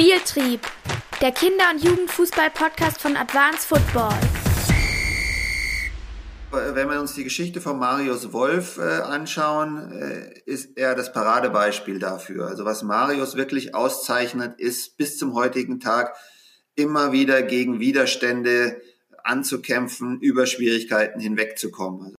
Spieltrieb, der Kinder- und Jugendfußball-Podcast von Advanced Football. Wenn wir uns die Geschichte von Marius Wolf äh, anschauen, äh, ist er das Paradebeispiel dafür. Also was Marius wirklich auszeichnet, ist bis zum heutigen Tag immer wieder gegen Widerstände anzukämpfen, über Schwierigkeiten hinwegzukommen.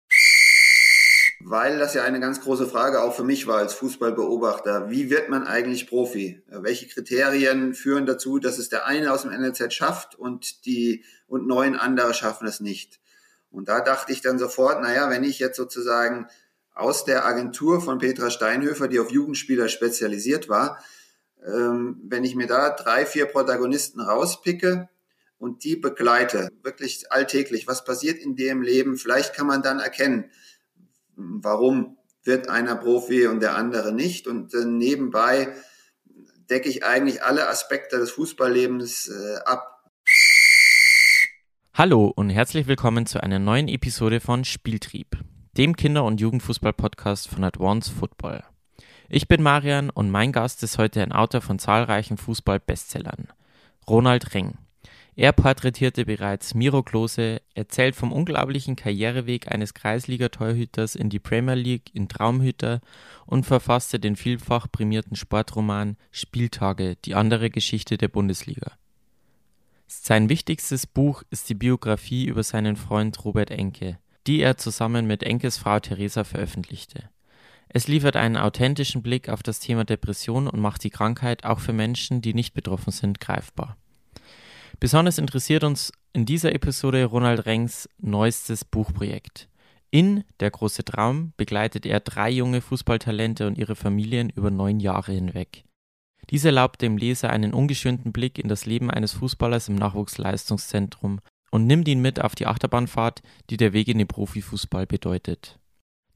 Weil das ja eine ganz große Frage auch für mich war als Fußballbeobachter. Wie wird man eigentlich Profi? Welche Kriterien führen dazu, dass es der eine aus dem NLZ schafft und die und neun andere schaffen es nicht? Und da dachte ich dann sofort, naja, wenn ich jetzt sozusagen aus der Agentur von Petra Steinhöfer, die auf Jugendspieler spezialisiert war, ähm, wenn ich mir da drei, vier Protagonisten rauspicke und die begleite, wirklich alltäglich, was passiert in dem Leben, vielleicht kann man dann erkennen, warum wird einer Profi und der andere nicht. Und äh, nebenbei decke ich eigentlich alle Aspekte des Fußballlebens äh, ab. Hallo und herzlich willkommen zu einer neuen Episode von Spieltrieb, dem Kinder- und Jugendfußball-Podcast von Advance Football. Ich bin Marian und mein Gast ist heute ein Autor von zahlreichen Fußball-Bestsellern, Ronald Reng. Er porträtierte bereits Miro Klose, erzählt vom unglaublichen Karriereweg eines Kreisliga-Torhüters in die Premier League in Traumhüter und verfasste den vielfach prämierten Sportroman Spieltage, die andere Geschichte der Bundesliga. Sein wichtigstes Buch ist die Biografie über seinen Freund Robert Enke, die er zusammen mit Enkes Frau Theresa veröffentlichte. Es liefert einen authentischen Blick auf das Thema Depression und macht die Krankheit auch für Menschen, die nicht betroffen sind, greifbar. Besonders interessiert uns in dieser Episode Ronald Rengs neuestes Buchprojekt. In Der große Traum begleitet er drei junge Fußballtalente und ihre Familien über neun Jahre hinweg. Dies erlaubt dem Leser einen ungeschönten Blick in das Leben eines Fußballers im Nachwuchsleistungszentrum und nimmt ihn mit auf die Achterbahnfahrt, die der Weg in den Profifußball bedeutet.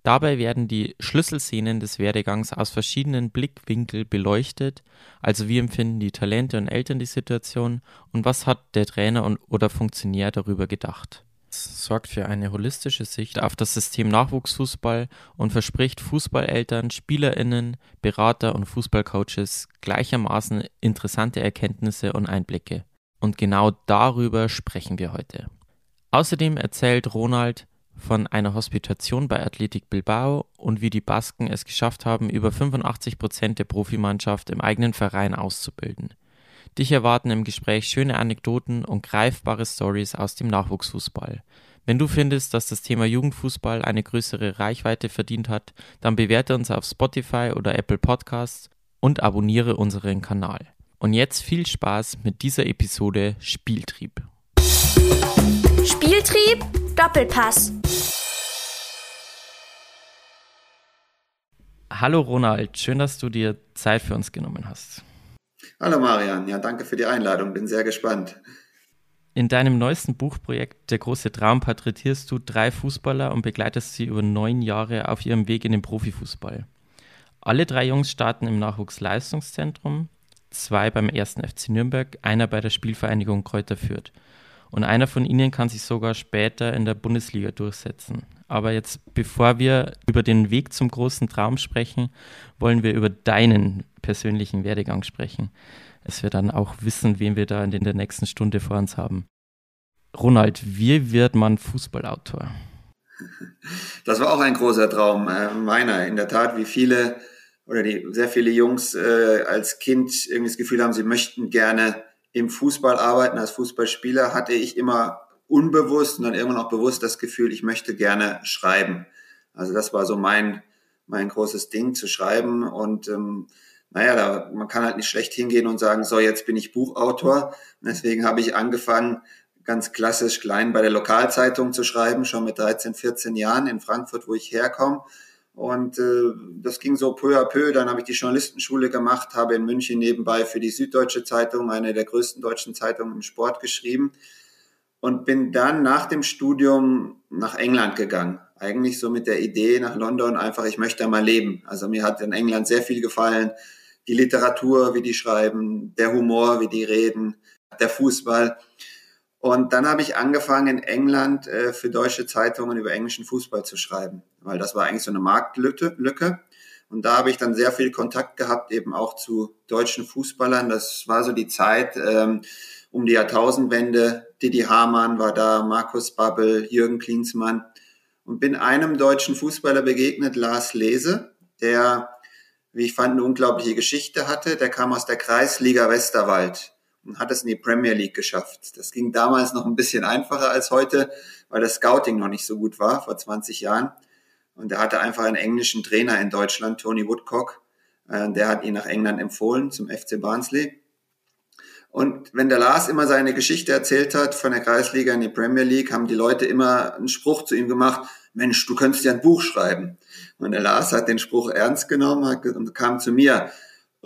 Dabei werden die Schlüsselszenen des Werdegangs aus verschiedenen Blickwinkeln beleuchtet, also wie empfinden die Talente und Eltern die Situation und was hat der Trainer oder Funktionär darüber gedacht. Es sorgt für eine holistische Sicht auf das System Nachwuchsfußball und verspricht Fußballeltern, Spielerinnen, Berater und Fußballcoaches gleichermaßen interessante Erkenntnisse und Einblicke. Und genau darüber sprechen wir heute. Außerdem erzählt Ronald, von einer Hospitation bei Athletic Bilbao und wie die Basken es geschafft haben, über 85 Prozent der Profimannschaft im eigenen Verein auszubilden. Dich erwarten im Gespräch schöne Anekdoten und greifbare Stories aus dem Nachwuchsfußball. Wenn du findest, dass das Thema Jugendfußball eine größere Reichweite verdient hat, dann bewerte uns auf Spotify oder Apple Podcasts und abonniere unseren Kanal. Und jetzt viel Spaß mit dieser Episode Spieltrieb. Spieltrieb Doppelpass. Hallo Ronald, schön, dass du dir Zeit für uns genommen hast. Hallo Marian, ja, danke für die Einladung, bin sehr gespannt. In deinem neuesten Buchprojekt Der große Traum porträtierst du drei Fußballer und begleitest sie über neun Jahre auf ihrem Weg in den Profifußball. Alle drei Jungs starten im Nachwuchsleistungszentrum, zwei beim ersten FC Nürnberg, einer bei der Spielvereinigung Kräuter Fürth. Und einer von ihnen kann sich sogar später in der Bundesliga durchsetzen. Aber jetzt, bevor wir über den Weg zum großen Traum sprechen, wollen wir über deinen persönlichen Werdegang sprechen. Es wir dann auch wissen, wen wir da in der nächsten Stunde vor uns haben. Ronald, wie wird man Fußballautor? Das war auch ein großer Traum äh, meiner. In der Tat, wie viele oder die sehr viele Jungs äh, als Kind irgendwie das Gefühl haben, sie möchten gerne im Fußball arbeiten als Fußballspieler, hatte ich immer unbewusst und dann irgendwann auch bewusst das Gefühl, ich möchte gerne schreiben. Also das war so mein, mein großes Ding zu schreiben und ähm, naja, da, man kann halt nicht schlecht hingehen und sagen, so jetzt bin ich Buchautor. Und deswegen habe ich angefangen, ganz klassisch klein bei der Lokalzeitung zu schreiben, schon mit 13, 14 Jahren in Frankfurt, wo ich herkomme. Und äh, das ging so peu à peu. Dann habe ich die Journalistenschule gemacht, habe in München nebenbei für die Süddeutsche Zeitung, eine der größten deutschen Zeitungen im Sport, geschrieben. Und bin dann nach dem Studium nach England gegangen. Eigentlich so mit der Idee nach London einfach, ich möchte da mal leben. Also mir hat in England sehr viel gefallen. Die Literatur, wie die schreiben, der Humor, wie die reden, der Fußball. Und dann habe ich angefangen in England äh, für deutsche Zeitungen über englischen Fußball zu schreiben, weil das war eigentlich so eine Marktlücke. Und da habe ich dann sehr viel Kontakt gehabt, eben auch zu deutschen Fußballern. Das war so die Zeit ähm, um die Jahrtausendwende. Didi Hamann war da, Markus Babbel, Jürgen Klinsmann. Und bin einem deutschen Fußballer begegnet, Lars Lese, der, wie ich fand, eine unglaubliche Geschichte hatte. Der kam aus der Kreisliga Westerwald und hat es in die Premier League geschafft. Das ging damals noch ein bisschen einfacher als heute, weil das Scouting noch nicht so gut war, vor 20 Jahren. Und er hatte einfach einen englischen Trainer in Deutschland, Tony Woodcock. Äh, der hat ihn nach England empfohlen zum FC Barnsley. Und wenn der Lars immer seine Geschichte erzählt hat von der Kreisliga in die Premier League, haben die Leute immer einen Spruch zu ihm gemacht, Mensch, du könntest ja ein Buch schreiben. Und der Lars hat den Spruch ernst genommen und kam zu mir,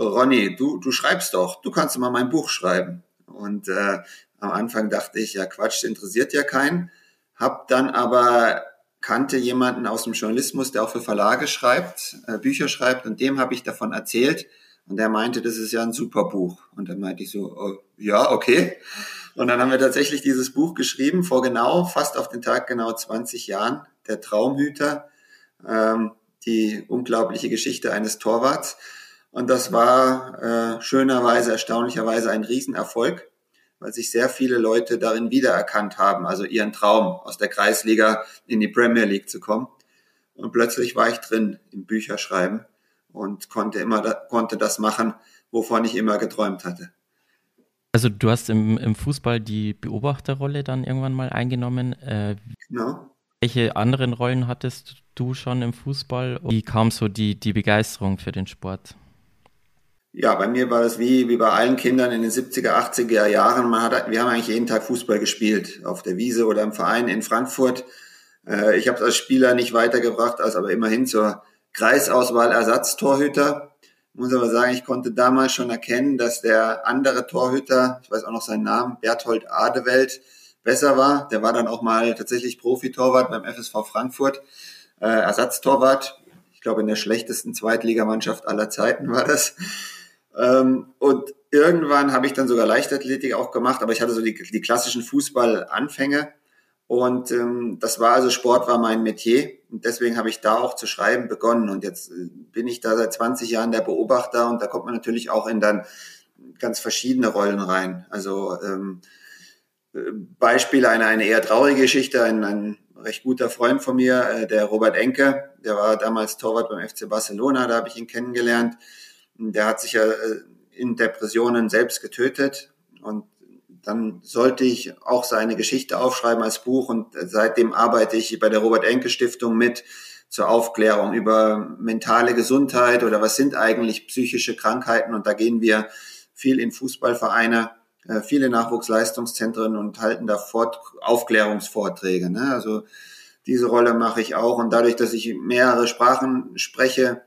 Ronny, du, du schreibst doch, du kannst mal mein Buch schreiben. Und äh, am Anfang dachte ich, ja Quatsch, interessiert ja keinen. Hab dann aber kannte jemanden aus dem Journalismus, der auch für Verlage schreibt, äh, Bücher schreibt, und dem habe ich davon erzählt. Und der meinte, das ist ja ein super Buch. Und dann meinte ich so, oh, ja, okay. Und dann haben wir tatsächlich dieses Buch geschrieben, vor genau, fast auf den Tag genau 20 Jahren, Der Traumhüter, ähm, die unglaubliche Geschichte eines Torwarts. Und das war äh, schönerweise, erstaunlicherweise ein Riesenerfolg, weil sich sehr viele Leute darin wiedererkannt haben, also ihren Traum aus der Kreisliga in die Premier League zu kommen. Und plötzlich war ich drin im Bücherschreiben und konnte immer konnte das machen, wovon ich immer geträumt hatte. Also du hast im, im Fußball die Beobachterrolle dann irgendwann mal eingenommen. Äh, genau. Welche anderen Rollen hattest du schon im Fußball? Wie kam so die, die Begeisterung für den Sport? Ja, bei mir war das wie, wie bei allen Kindern in den 70er, 80er Jahren. Man hat, wir haben eigentlich jeden Tag Fußball gespielt, auf der Wiese oder im Verein in Frankfurt. Äh, ich habe es als Spieler nicht weitergebracht, als aber immerhin zur Kreisauswahl Ersatztorhüter. Muss aber sagen, ich konnte damals schon erkennen, dass der andere Torhüter, ich weiß auch noch seinen Namen, Berthold Adewelt, besser war. Der war dann auch mal tatsächlich Profitorwart beim FSV Frankfurt, äh, Ersatztorwart. Ich glaube, in der schlechtesten Zweitligamannschaft aller Zeiten war das. Ähm, und irgendwann habe ich dann sogar Leichtathletik auch gemacht, aber ich hatte so die, die klassischen Fußballanfänge. Und ähm, das war also Sport war mein Metier. Und deswegen habe ich da auch zu schreiben begonnen. Und jetzt äh, bin ich da seit 20 Jahren der Beobachter und da kommt man natürlich auch in dann ganz verschiedene Rollen rein. Also ähm, Beispiele, eine, eine eher traurige Geschichte, ein, ein recht guter Freund von mir, äh, der Robert Enke, der war damals Torwart beim FC Barcelona, da habe ich ihn kennengelernt. Der hat sich ja äh, in Depressionen selbst getötet und dann sollte ich auch seine Geschichte aufschreiben als Buch und seitdem arbeite ich bei der Robert Enke Stiftung mit zur Aufklärung über mentale Gesundheit oder was sind eigentlich psychische Krankheiten und da gehen wir viel in Fußballvereine, äh, viele Nachwuchsleistungszentren und halten da Fort Aufklärungsvorträge. Ne? Also diese Rolle mache ich auch und dadurch, dass ich mehrere Sprachen spreche,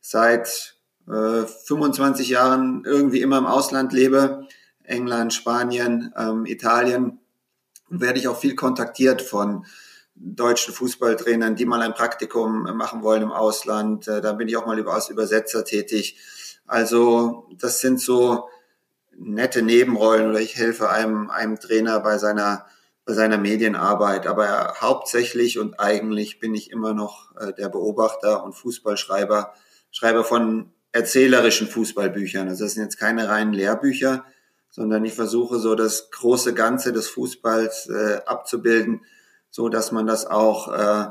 seit äh, 25 Jahren irgendwie immer im Ausland lebe, England, Spanien, ähm, Italien, werde ich auch viel kontaktiert von deutschen Fußballtrainern, die mal ein Praktikum machen wollen im Ausland. Äh, da bin ich auch mal als Übersetzer tätig. Also das sind so nette Nebenrollen oder ich helfe einem, einem Trainer bei seiner, bei seiner Medienarbeit. Aber hauptsächlich und eigentlich bin ich immer noch äh, der Beobachter und Fußballschreiber, Schreiber von erzählerischen Fußballbüchern. Also das sind jetzt keine reinen Lehrbücher, sondern ich versuche so das große Ganze des Fußballs äh, abzubilden, so dass man das auch äh,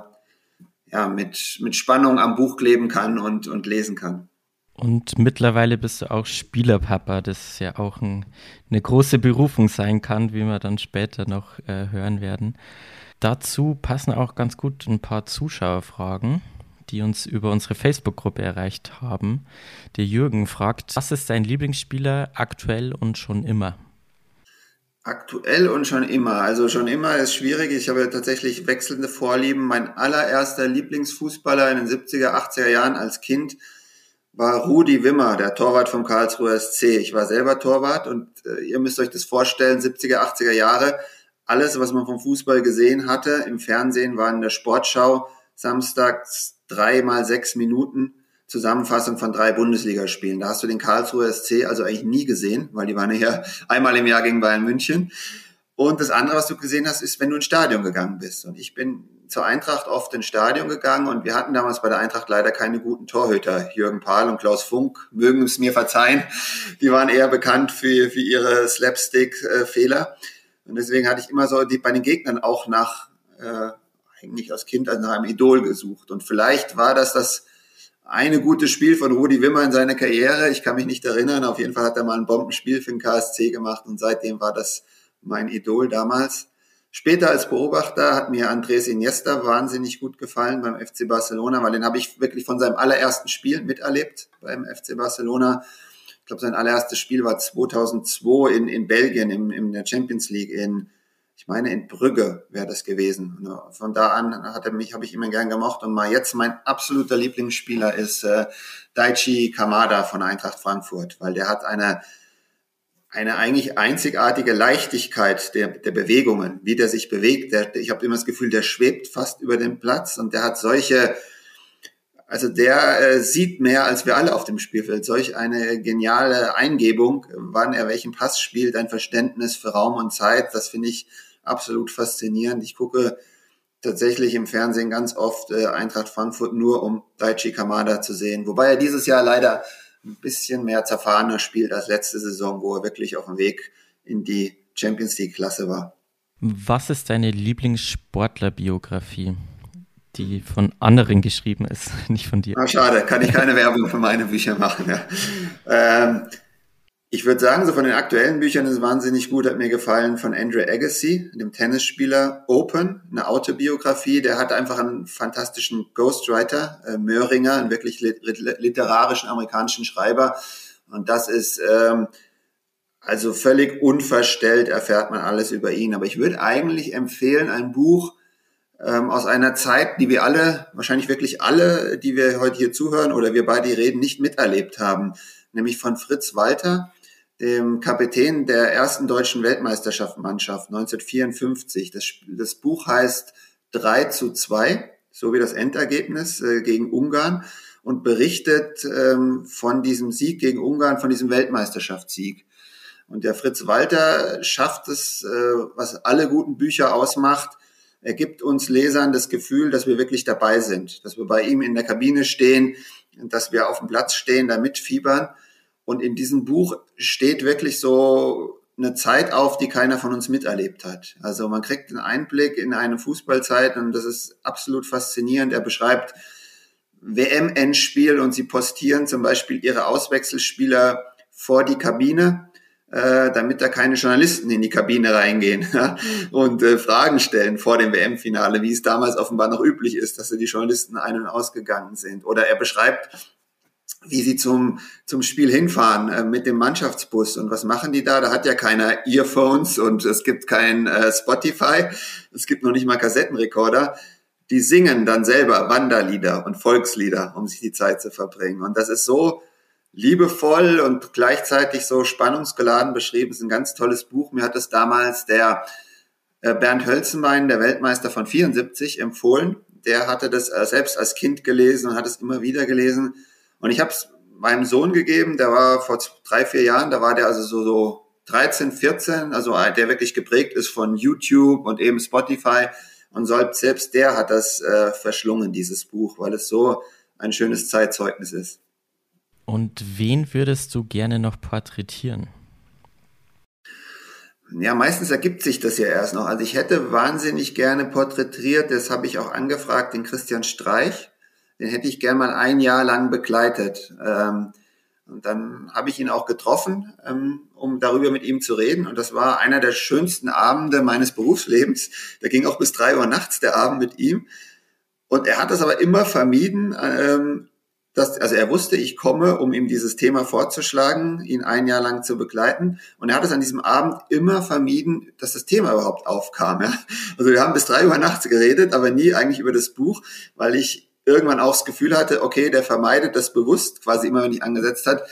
ja, mit, mit Spannung am Buch kleben kann und, und lesen kann. Und mittlerweile bist du auch Spielerpapa, das ja auch ein, eine große Berufung sein kann, wie wir dann später noch äh, hören werden. Dazu passen auch ganz gut ein paar Zuschauerfragen die uns über unsere Facebook-Gruppe erreicht haben. Der Jürgen fragt, was ist dein Lieblingsspieler aktuell und schon immer? Aktuell und schon immer. Also schon immer ist schwierig. Ich habe tatsächlich wechselnde Vorlieben. Mein allererster Lieblingsfußballer in den 70er, 80er Jahren als Kind war Rudi Wimmer, der Torwart vom Karlsruher SC. Ich war selber Torwart und äh, ihr müsst euch das vorstellen, 70er, 80er Jahre. Alles, was man vom Fußball gesehen hatte, im Fernsehen war in der Sportschau samstags drei mal sechs Minuten Zusammenfassung von drei Bundesligaspielen. Da hast du den Karlsruher SC also eigentlich nie gesehen, weil die waren ja einmal im Jahr gegen Bayern München. Und das andere, was du gesehen hast, ist, wenn du ins Stadion gegangen bist. Und ich bin zur Eintracht oft ins Stadion gegangen und wir hatten damals bei der Eintracht leider keine guten Torhüter. Jürgen Pahl und Klaus Funk mögen es mir verzeihen. Die waren eher bekannt für, für ihre Slapstick-Fehler. Und deswegen hatte ich immer so die, bei den Gegnern auch nach, äh, eigentlich als Kind nach einem Idol gesucht. Und vielleicht war das das eine gute Spiel von Rudi Wimmer in seiner Karriere. Ich kann mich nicht erinnern. Auf jeden Fall hat er mal ein Bombenspiel für den KSC gemacht und seitdem war das mein Idol damals. Später als Beobachter hat mir Andres Iniesta wahnsinnig gut gefallen beim FC Barcelona, weil den habe ich wirklich von seinem allerersten Spiel miterlebt beim FC Barcelona. Ich glaube, sein allererstes Spiel war 2002 in, in Belgien im, in der Champions League in, ich meine, in Brügge wäre das gewesen. Von da an hat er mich, habe ich immer gern gemocht. Und mal jetzt mein absoluter Lieblingsspieler ist äh, Daichi Kamada von Eintracht Frankfurt, weil der hat eine eine eigentlich einzigartige Leichtigkeit der, der Bewegungen, wie der sich bewegt. Der, ich habe immer das Gefühl, der schwebt fast über den Platz und der hat solche, also der äh, sieht mehr als wir alle auf dem Spielfeld. Solch eine geniale Eingebung, wann er welchen Pass spielt, ein Verständnis für Raum und Zeit, das finde ich absolut faszinierend. Ich gucke tatsächlich im Fernsehen ganz oft äh, Eintracht Frankfurt nur, um Daichi Kamada zu sehen. Wobei er dieses Jahr leider ein bisschen mehr zerfahrener spielt als letzte Saison, wo er wirklich auf dem Weg in die Champions League Klasse war. Was ist deine Lieblingssportlerbiografie, die von anderen geschrieben ist, nicht von dir? Ah, schade, kann ich keine Werbung für meine Bücher machen. Ja. Ähm, ich würde sagen, so von den aktuellen Büchern ist wahnsinnig gut, hat mir gefallen von Andrew Agassi, dem Tennisspieler Open, eine Autobiografie. Der hat einfach einen fantastischen Ghostwriter, äh, Möhringer, einen wirklich literarischen amerikanischen Schreiber. Und das ist ähm, also völlig unverstellt, erfährt man alles über ihn. Aber ich würde eigentlich empfehlen, ein Buch ähm, aus einer Zeit, die wir alle, wahrscheinlich wirklich alle, die wir heute hier zuhören oder wir beide reden, nicht miterlebt haben, nämlich von Fritz Walter dem Kapitän der ersten deutschen Weltmeisterschaftsmannschaft 1954. Das, das Buch heißt 3 zu 2, so wie das Endergebnis äh, gegen Ungarn und berichtet ähm, von diesem Sieg gegen Ungarn, von diesem Weltmeisterschaftssieg. Und der Fritz Walter schafft es, äh, was alle guten Bücher ausmacht. Er gibt uns Lesern das Gefühl, dass wir wirklich dabei sind, dass wir bei ihm in der Kabine stehen, dass wir auf dem Platz stehen, da mitfiebern. Und in diesem Buch steht wirklich so eine Zeit auf, die keiner von uns miterlebt hat. Also man kriegt einen Einblick in eine Fußballzeit und das ist absolut faszinierend. Er beschreibt WM-Endspiel und sie postieren zum Beispiel ihre Auswechselspieler vor die Kabine, äh, damit da keine Journalisten in die Kabine reingehen und äh, Fragen stellen vor dem WM-Finale, wie es damals offenbar noch üblich ist, dass die Journalisten ein- und ausgegangen sind. Oder er beschreibt wie sie zum, zum Spiel hinfahren äh, mit dem Mannschaftsbus. Und was machen die da? Da hat ja keiner Earphones und es gibt kein äh, Spotify, es gibt noch nicht mal Kassettenrekorder. Die singen dann selber Wanderlieder und Volkslieder, um sich die Zeit zu verbringen. Und das ist so liebevoll und gleichzeitig so spannungsgeladen beschrieben. Es ist ein ganz tolles Buch. Mir hat es damals der äh, Bernd Hölzenbein, der Weltmeister von 74, empfohlen. Der hatte das äh, selbst als Kind gelesen und hat es immer wieder gelesen und ich habe es meinem Sohn gegeben, der war vor drei, vier Jahren, da war der also so, so 13, 14, also der wirklich geprägt ist von YouTube und eben Spotify. Und selbst der hat das äh, verschlungen, dieses Buch, weil es so ein schönes Zeitzeugnis ist. Und wen würdest du gerne noch porträtieren? Ja, meistens ergibt sich das ja erst noch. Also ich hätte wahnsinnig gerne porträtiert, das habe ich auch angefragt, den Christian Streich den hätte ich gern mal ein Jahr lang begleitet. Ähm, und dann habe ich ihn auch getroffen, ähm, um darüber mit ihm zu reden. Und das war einer der schönsten Abende meines Berufslebens. Der ging auch bis drei Uhr nachts, der Abend mit ihm. Und er hat das aber immer vermieden, ähm, dass, also er wusste, ich komme, um ihm dieses Thema vorzuschlagen, ihn ein Jahr lang zu begleiten. Und er hat es an diesem Abend immer vermieden, dass das Thema überhaupt aufkam. Ja? Also wir haben bis drei Uhr nachts geredet, aber nie eigentlich über das Buch, weil ich irgendwann auch das Gefühl hatte, okay, der vermeidet das bewusst, quasi immer, wenn ich angesetzt hat,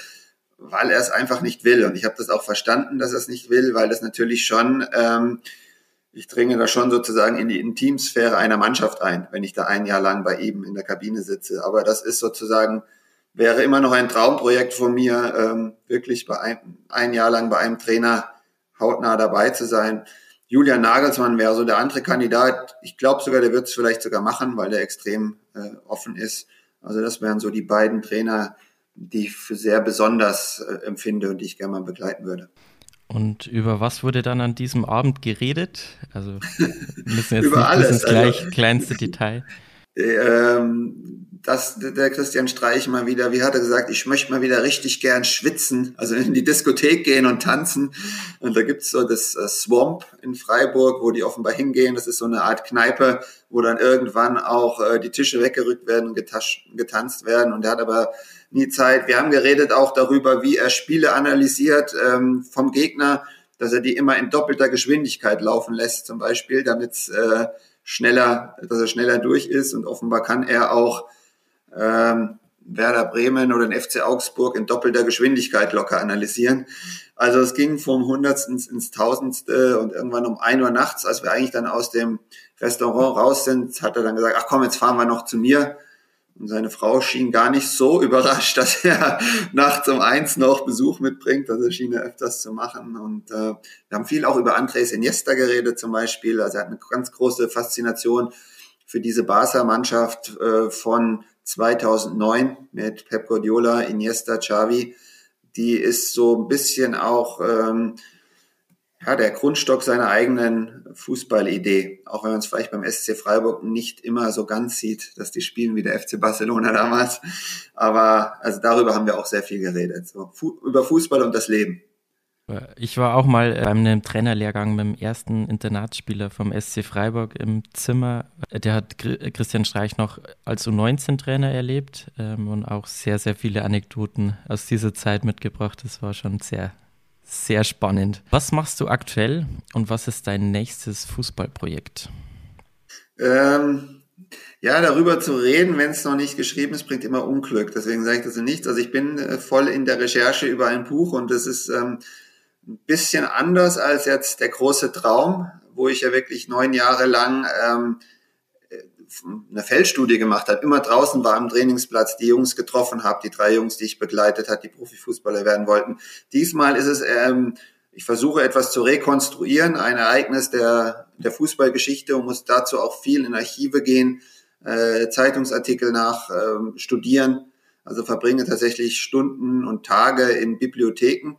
weil er es einfach nicht will. Und ich habe das auch verstanden, dass er es nicht will, weil das natürlich schon, ähm, ich dringe da schon sozusagen in die Intimsphäre einer Mannschaft ein, wenn ich da ein Jahr lang bei ihm in der Kabine sitze. Aber das ist sozusagen, wäre immer noch ein Traumprojekt von mir, ähm, wirklich bei ein, ein Jahr lang bei einem Trainer hautnah dabei zu sein. Julian Nagelsmann wäre so der andere Kandidat. Ich glaube sogar, der wird es vielleicht sogar machen, weil der extrem äh, offen ist. Also das wären so die beiden Trainer, die ich für sehr besonders äh, empfinde und die ich gerne mal begleiten würde. Und über was wurde dann an diesem Abend geredet? Also wir müssen jetzt über nicht alles, bis ins gleich, also, kleinste Detail. Ähm, dass der Christian Streich mal wieder, wie hat er gesagt, ich möchte mal wieder richtig gern schwitzen, also in die Diskothek gehen und tanzen. Und da gibt's so das äh, Swamp in Freiburg, wo die offenbar hingehen. Das ist so eine Art Kneipe, wo dann irgendwann auch äh, die Tische weggerückt werden und getanzt werden. Und er hat aber nie Zeit. Wir haben geredet auch darüber, wie er Spiele analysiert ähm, vom Gegner, dass er die immer in doppelter Geschwindigkeit laufen lässt, zum Beispiel, damit äh, schneller, dass er schneller durch ist. Und offenbar kann er auch ähm, Werder Bremen oder den FC Augsburg in doppelter Geschwindigkeit locker analysieren. Also es ging vom Hundertsten ins Tausendste und irgendwann um ein Uhr nachts, als wir eigentlich dann aus dem Restaurant raus sind, hat er dann gesagt, ach komm, jetzt fahren wir noch zu mir. Und seine Frau schien gar nicht so überrascht, dass er nachts um eins noch Besuch mitbringt. Also schien er öfters zu machen. Und äh, wir haben viel auch über Andres Iniesta geredet zum Beispiel. Also er hat eine ganz große Faszination für diese Barca-Mannschaft äh, von 2009 mit Pep Guardiola, Iniesta, Xavi. Die ist so ein bisschen auch ähm, ja, der Grundstock seiner eigenen Fußballidee. Auch wenn man es vielleicht beim SC Freiburg nicht immer so ganz sieht, dass die spielen wie der FC Barcelona damals. Aber also darüber haben wir auch sehr viel geredet. So, fu über Fußball und das Leben. Ich war auch mal bei einem Trainerlehrgang mit dem ersten Internatsspieler vom SC Freiburg im Zimmer. Der hat Christian Streich noch als U19-Trainer erlebt ähm, und auch sehr, sehr viele Anekdoten aus dieser Zeit mitgebracht. Das war schon sehr, sehr spannend. Was machst du aktuell und was ist dein nächstes Fußballprojekt? Ähm, ja, darüber zu reden, wenn es noch nicht geschrieben ist, bringt immer Unglück. Deswegen sage ich das nichts. Also ich bin äh, voll in der Recherche über ein Buch und das ist ähm, ein bisschen anders als jetzt der große Traum, wo ich ja wirklich neun Jahre lang ähm, eine Feldstudie gemacht habe, immer draußen war am Trainingsplatz, die Jungs getroffen habe, die drei Jungs, die ich begleitet hat, die Profifußballer werden wollten. Diesmal ist es, ähm, ich versuche etwas zu rekonstruieren, ein Ereignis der, der Fußballgeschichte und muss dazu auch viel in Archive gehen, äh, Zeitungsartikel nach äh, studieren, also verbringe tatsächlich Stunden und Tage in Bibliotheken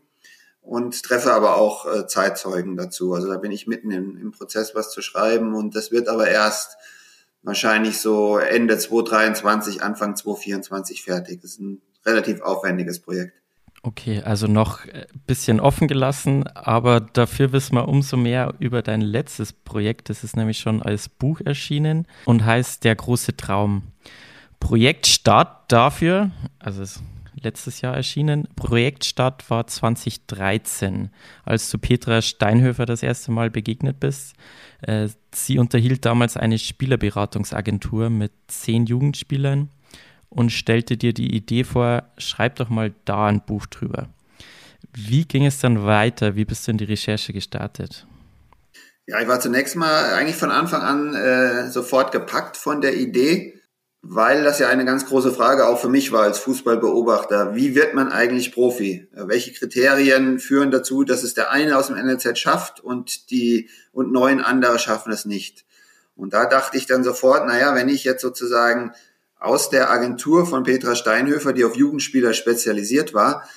und treffe aber auch äh, Zeitzeugen dazu. Also da bin ich mitten im, im Prozess, was zu schreiben und das wird aber erst wahrscheinlich so Ende 2023, Anfang 2024 fertig. Das ist ein relativ aufwendiges Projekt. Okay, also noch ein bisschen offen gelassen, aber dafür wissen wir umso mehr über dein letztes Projekt. Das ist nämlich schon als Buch erschienen und heißt Der große Traum. Projektstart dafür, also es letztes Jahr erschienen. Projektstart war 2013, als du Petra Steinhöfer das erste Mal begegnet bist. Äh, sie unterhielt damals eine Spielerberatungsagentur mit zehn Jugendspielern und stellte dir die Idee vor, schreib doch mal da ein Buch drüber. Wie ging es dann weiter? Wie bist du in die Recherche gestartet? Ja, ich war zunächst mal eigentlich von Anfang an äh, sofort gepackt von der Idee weil das ja eine ganz große Frage auch für mich war als Fußballbeobachter. Wie wird man eigentlich Profi? Welche Kriterien führen dazu, dass es der eine aus dem NLZ schafft und die und neun andere schaffen es nicht? Und da dachte ich dann sofort, naja, wenn ich jetzt sozusagen aus der Agentur von Petra Steinhöfer, die auf Jugendspieler spezialisiert war,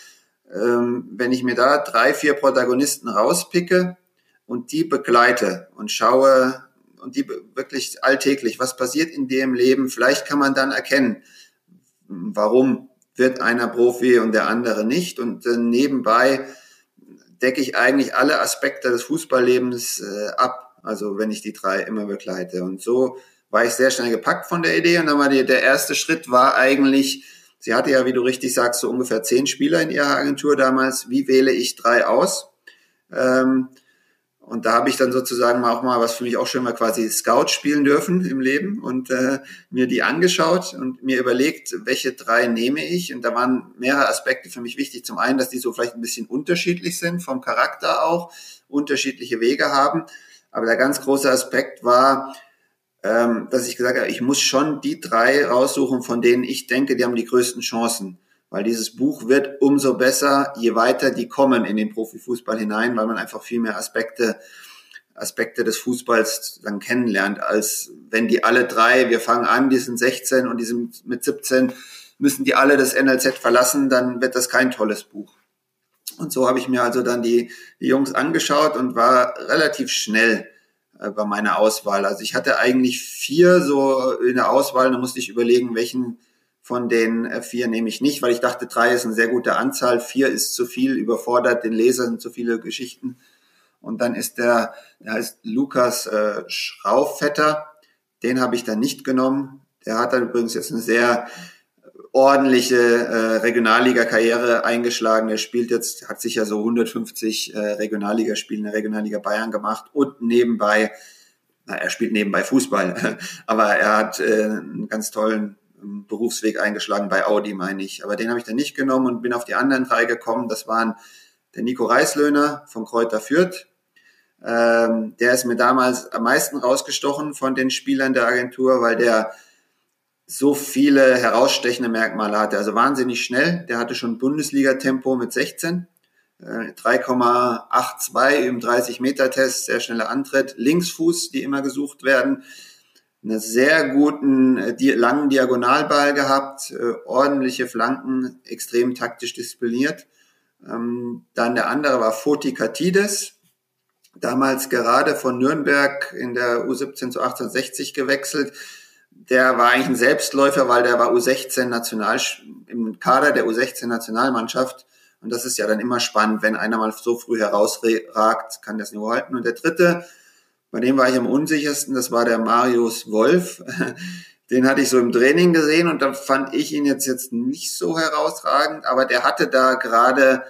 ähm, wenn ich mir da drei, vier Protagonisten rauspicke und die begleite und schaue, und die wirklich alltäglich, was passiert in dem Leben, vielleicht kann man dann erkennen, warum wird einer Profi und der andere nicht. Und äh, nebenbei decke ich eigentlich alle Aspekte des Fußballlebens äh, ab, also wenn ich die drei immer begleite. Und so war ich sehr schnell gepackt von der Idee. Und dann war die, der erste Schritt war eigentlich, sie hatte ja, wie du richtig sagst, so ungefähr zehn Spieler in ihrer Agentur damals. Wie wähle ich drei aus? Ähm, und da habe ich dann sozusagen auch mal, was für mich auch schon mal quasi Scout spielen dürfen im Leben und äh, mir die angeschaut und mir überlegt, welche drei nehme ich. Und da waren mehrere Aspekte für mich wichtig. Zum einen, dass die so vielleicht ein bisschen unterschiedlich sind, vom Charakter auch, unterschiedliche Wege haben. Aber der ganz große Aspekt war, ähm, dass ich gesagt habe, ich muss schon die drei raussuchen, von denen ich denke, die haben die größten Chancen weil dieses Buch wird umso besser, je weiter die kommen in den Profifußball hinein, weil man einfach viel mehr Aspekte Aspekte des Fußballs dann kennenlernt, als wenn die alle drei, wir fangen an, die sind 16 und die sind mit 17, müssen die alle das NLZ verlassen, dann wird das kein tolles Buch. Und so habe ich mir also dann die, die Jungs angeschaut und war relativ schnell äh, bei meiner Auswahl. Also ich hatte eigentlich vier so in der Auswahl, da musste ich überlegen, welchen von den äh, vier nehme ich nicht, weil ich dachte, drei ist eine sehr gute Anzahl, vier ist zu viel, überfordert den Leser, sind zu viele Geschichten. Und dann ist der, der heißt Lukas äh, Schrauffetter, den habe ich dann nicht genommen. Der hat dann übrigens jetzt eine sehr ordentliche äh, Regionalliga-Karriere eingeschlagen. Er spielt jetzt, hat sicher so 150 äh, Regionalligaspiele in der Regionalliga Bayern gemacht und nebenbei, na, er spielt nebenbei Fußball, aber er hat äh, einen ganz tollen Berufsweg eingeschlagen bei Audi, meine ich. Aber den habe ich dann nicht genommen und bin auf die anderen drei gekommen. Das waren der Nico Reislöhner von Kräuter Fürth. Ähm, der ist mir damals am meisten rausgestochen von den Spielern der Agentur, weil der so viele herausstechende Merkmale hatte. Also wahnsinnig schnell. Der hatte schon Bundesliga-Tempo mit 16. 3,82 äh, im 30-Meter-Test, sehr schneller Antritt. Linksfuß, die immer gesucht werden. Einen sehr guten, äh, langen Diagonalball gehabt, äh, ordentliche Flanken, extrem taktisch diszipliniert. Ähm, dann der andere war Foti Katides, damals gerade von Nürnberg in der U17 zu 1860 gewechselt der war eigentlich ein Selbstläufer, weil der war U16 National im Kader der U16 Nationalmannschaft. Und das ist ja dann immer spannend, wenn einer mal so früh herausragt, kann das nur halten. Und der dritte, bei dem war ich am unsichersten, das war der Marius Wolf. Den hatte ich so im Training gesehen und da fand ich ihn jetzt, jetzt nicht so herausragend, aber der hatte da gerade,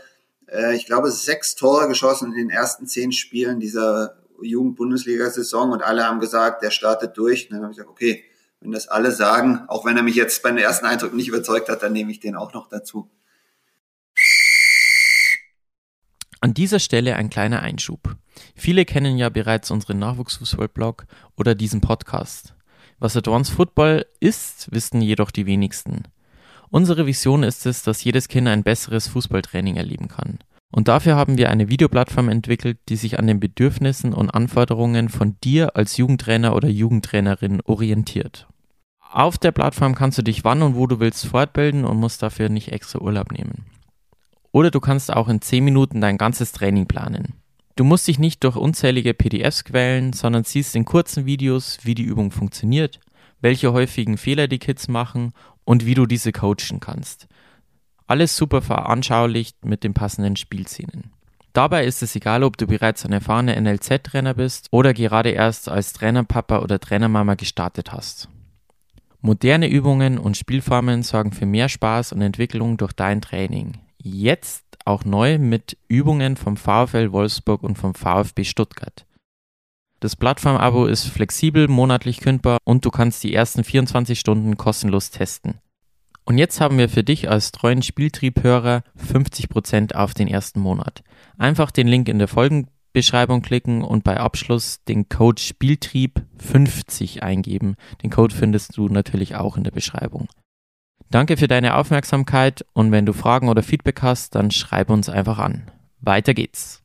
äh, ich glaube, sechs Tore geschossen in den ersten zehn Spielen dieser Jugend-Bundesliga-Saison und alle haben gesagt, der startet durch. Und dann habe ich gesagt, okay, wenn das alle sagen, auch wenn er mich jetzt beim ersten Eindruck nicht überzeugt hat, dann nehme ich den auch noch dazu. An dieser Stelle ein kleiner Einschub. Viele kennen ja bereits unseren Nachwuchsfußball-Blog oder diesen Podcast. Was Advanced Football ist, wissen jedoch die wenigsten. Unsere Vision ist es, dass jedes Kind ein besseres Fußballtraining erleben kann. Und dafür haben wir eine Videoplattform entwickelt, die sich an den Bedürfnissen und Anforderungen von dir als Jugendtrainer oder Jugendtrainerin orientiert. Auf der Plattform kannst du dich wann und wo du willst fortbilden und musst dafür nicht extra Urlaub nehmen. Oder du kannst auch in 10 Minuten dein ganzes Training planen. Du musst dich nicht durch unzählige PDFs quälen, sondern siehst in kurzen Videos, wie die Übung funktioniert, welche häufigen Fehler die Kids machen und wie du diese coachen kannst. Alles super veranschaulicht mit den passenden Spielszenen. Dabei ist es egal, ob du bereits ein erfahrener NLZ-Trainer bist oder gerade erst als Trainerpapa oder Trainermama gestartet hast. Moderne Übungen und Spielformen sorgen für mehr Spaß und Entwicklung durch dein Training. Jetzt auch neu mit Übungen vom VfL Wolfsburg und vom VfB Stuttgart. Das Plattform-Abo ist flexibel, monatlich kündbar und du kannst die ersten 24 Stunden kostenlos testen. Und jetzt haben wir für dich als treuen Spieltriebhörer 50% auf den ersten Monat. Einfach den Link in der Folgen Beschreibung klicken und bei Abschluss den Code Spieltrieb 50 eingeben. Den Code findest du natürlich auch in der Beschreibung. Danke für deine Aufmerksamkeit und wenn du Fragen oder Feedback hast, dann schreib uns einfach an. Weiter geht's.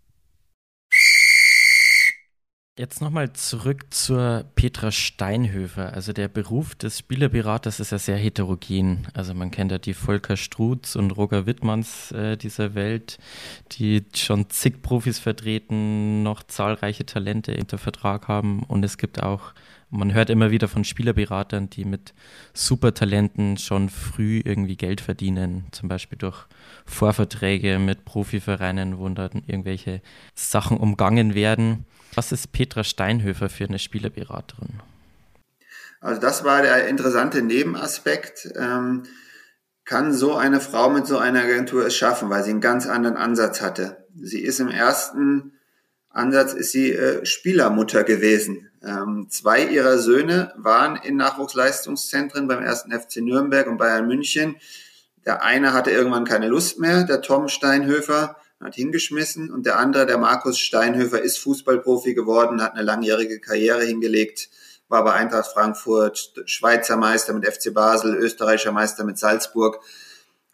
Jetzt nochmal zurück zur Petra Steinhöfer. Also der Beruf des Spielerberaters ist ja sehr heterogen. Also man kennt ja die Volker Strutz und Roger Wittmanns äh, dieser Welt, die schon zig Profis vertreten, noch zahlreiche Talente unter Vertrag haben. Und es gibt auch, man hört immer wieder von Spielerberatern, die mit Supertalenten schon früh irgendwie Geld verdienen. Zum Beispiel durch Vorverträge mit Profivereinen, wo dann irgendwelche Sachen umgangen werden. Was ist Petra Steinhöfer für eine Spielerberaterin? Also das war der interessante Nebenaspekt. Ähm, kann so eine Frau mit so einer Agentur es schaffen, weil sie einen ganz anderen Ansatz hatte. Sie ist im ersten Ansatz ist sie äh, Spielermutter gewesen. Ähm, zwei ihrer Söhne waren in Nachwuchsleistungszentren beim ersten FC Nürnberg und Bayern München. Der eine hatte irgendwann keine Lust mehr, der Tom Steinhöfer, hat hingeschmissen und der andere, der Markus Steinhöfer, ist Fußballprofi geworden, hat eine langjährige Karriere hingelegt, war bei Eintracht Frankfurt Schweizer Meister mit FC Basel, österreichischer Meister mit Salzburg.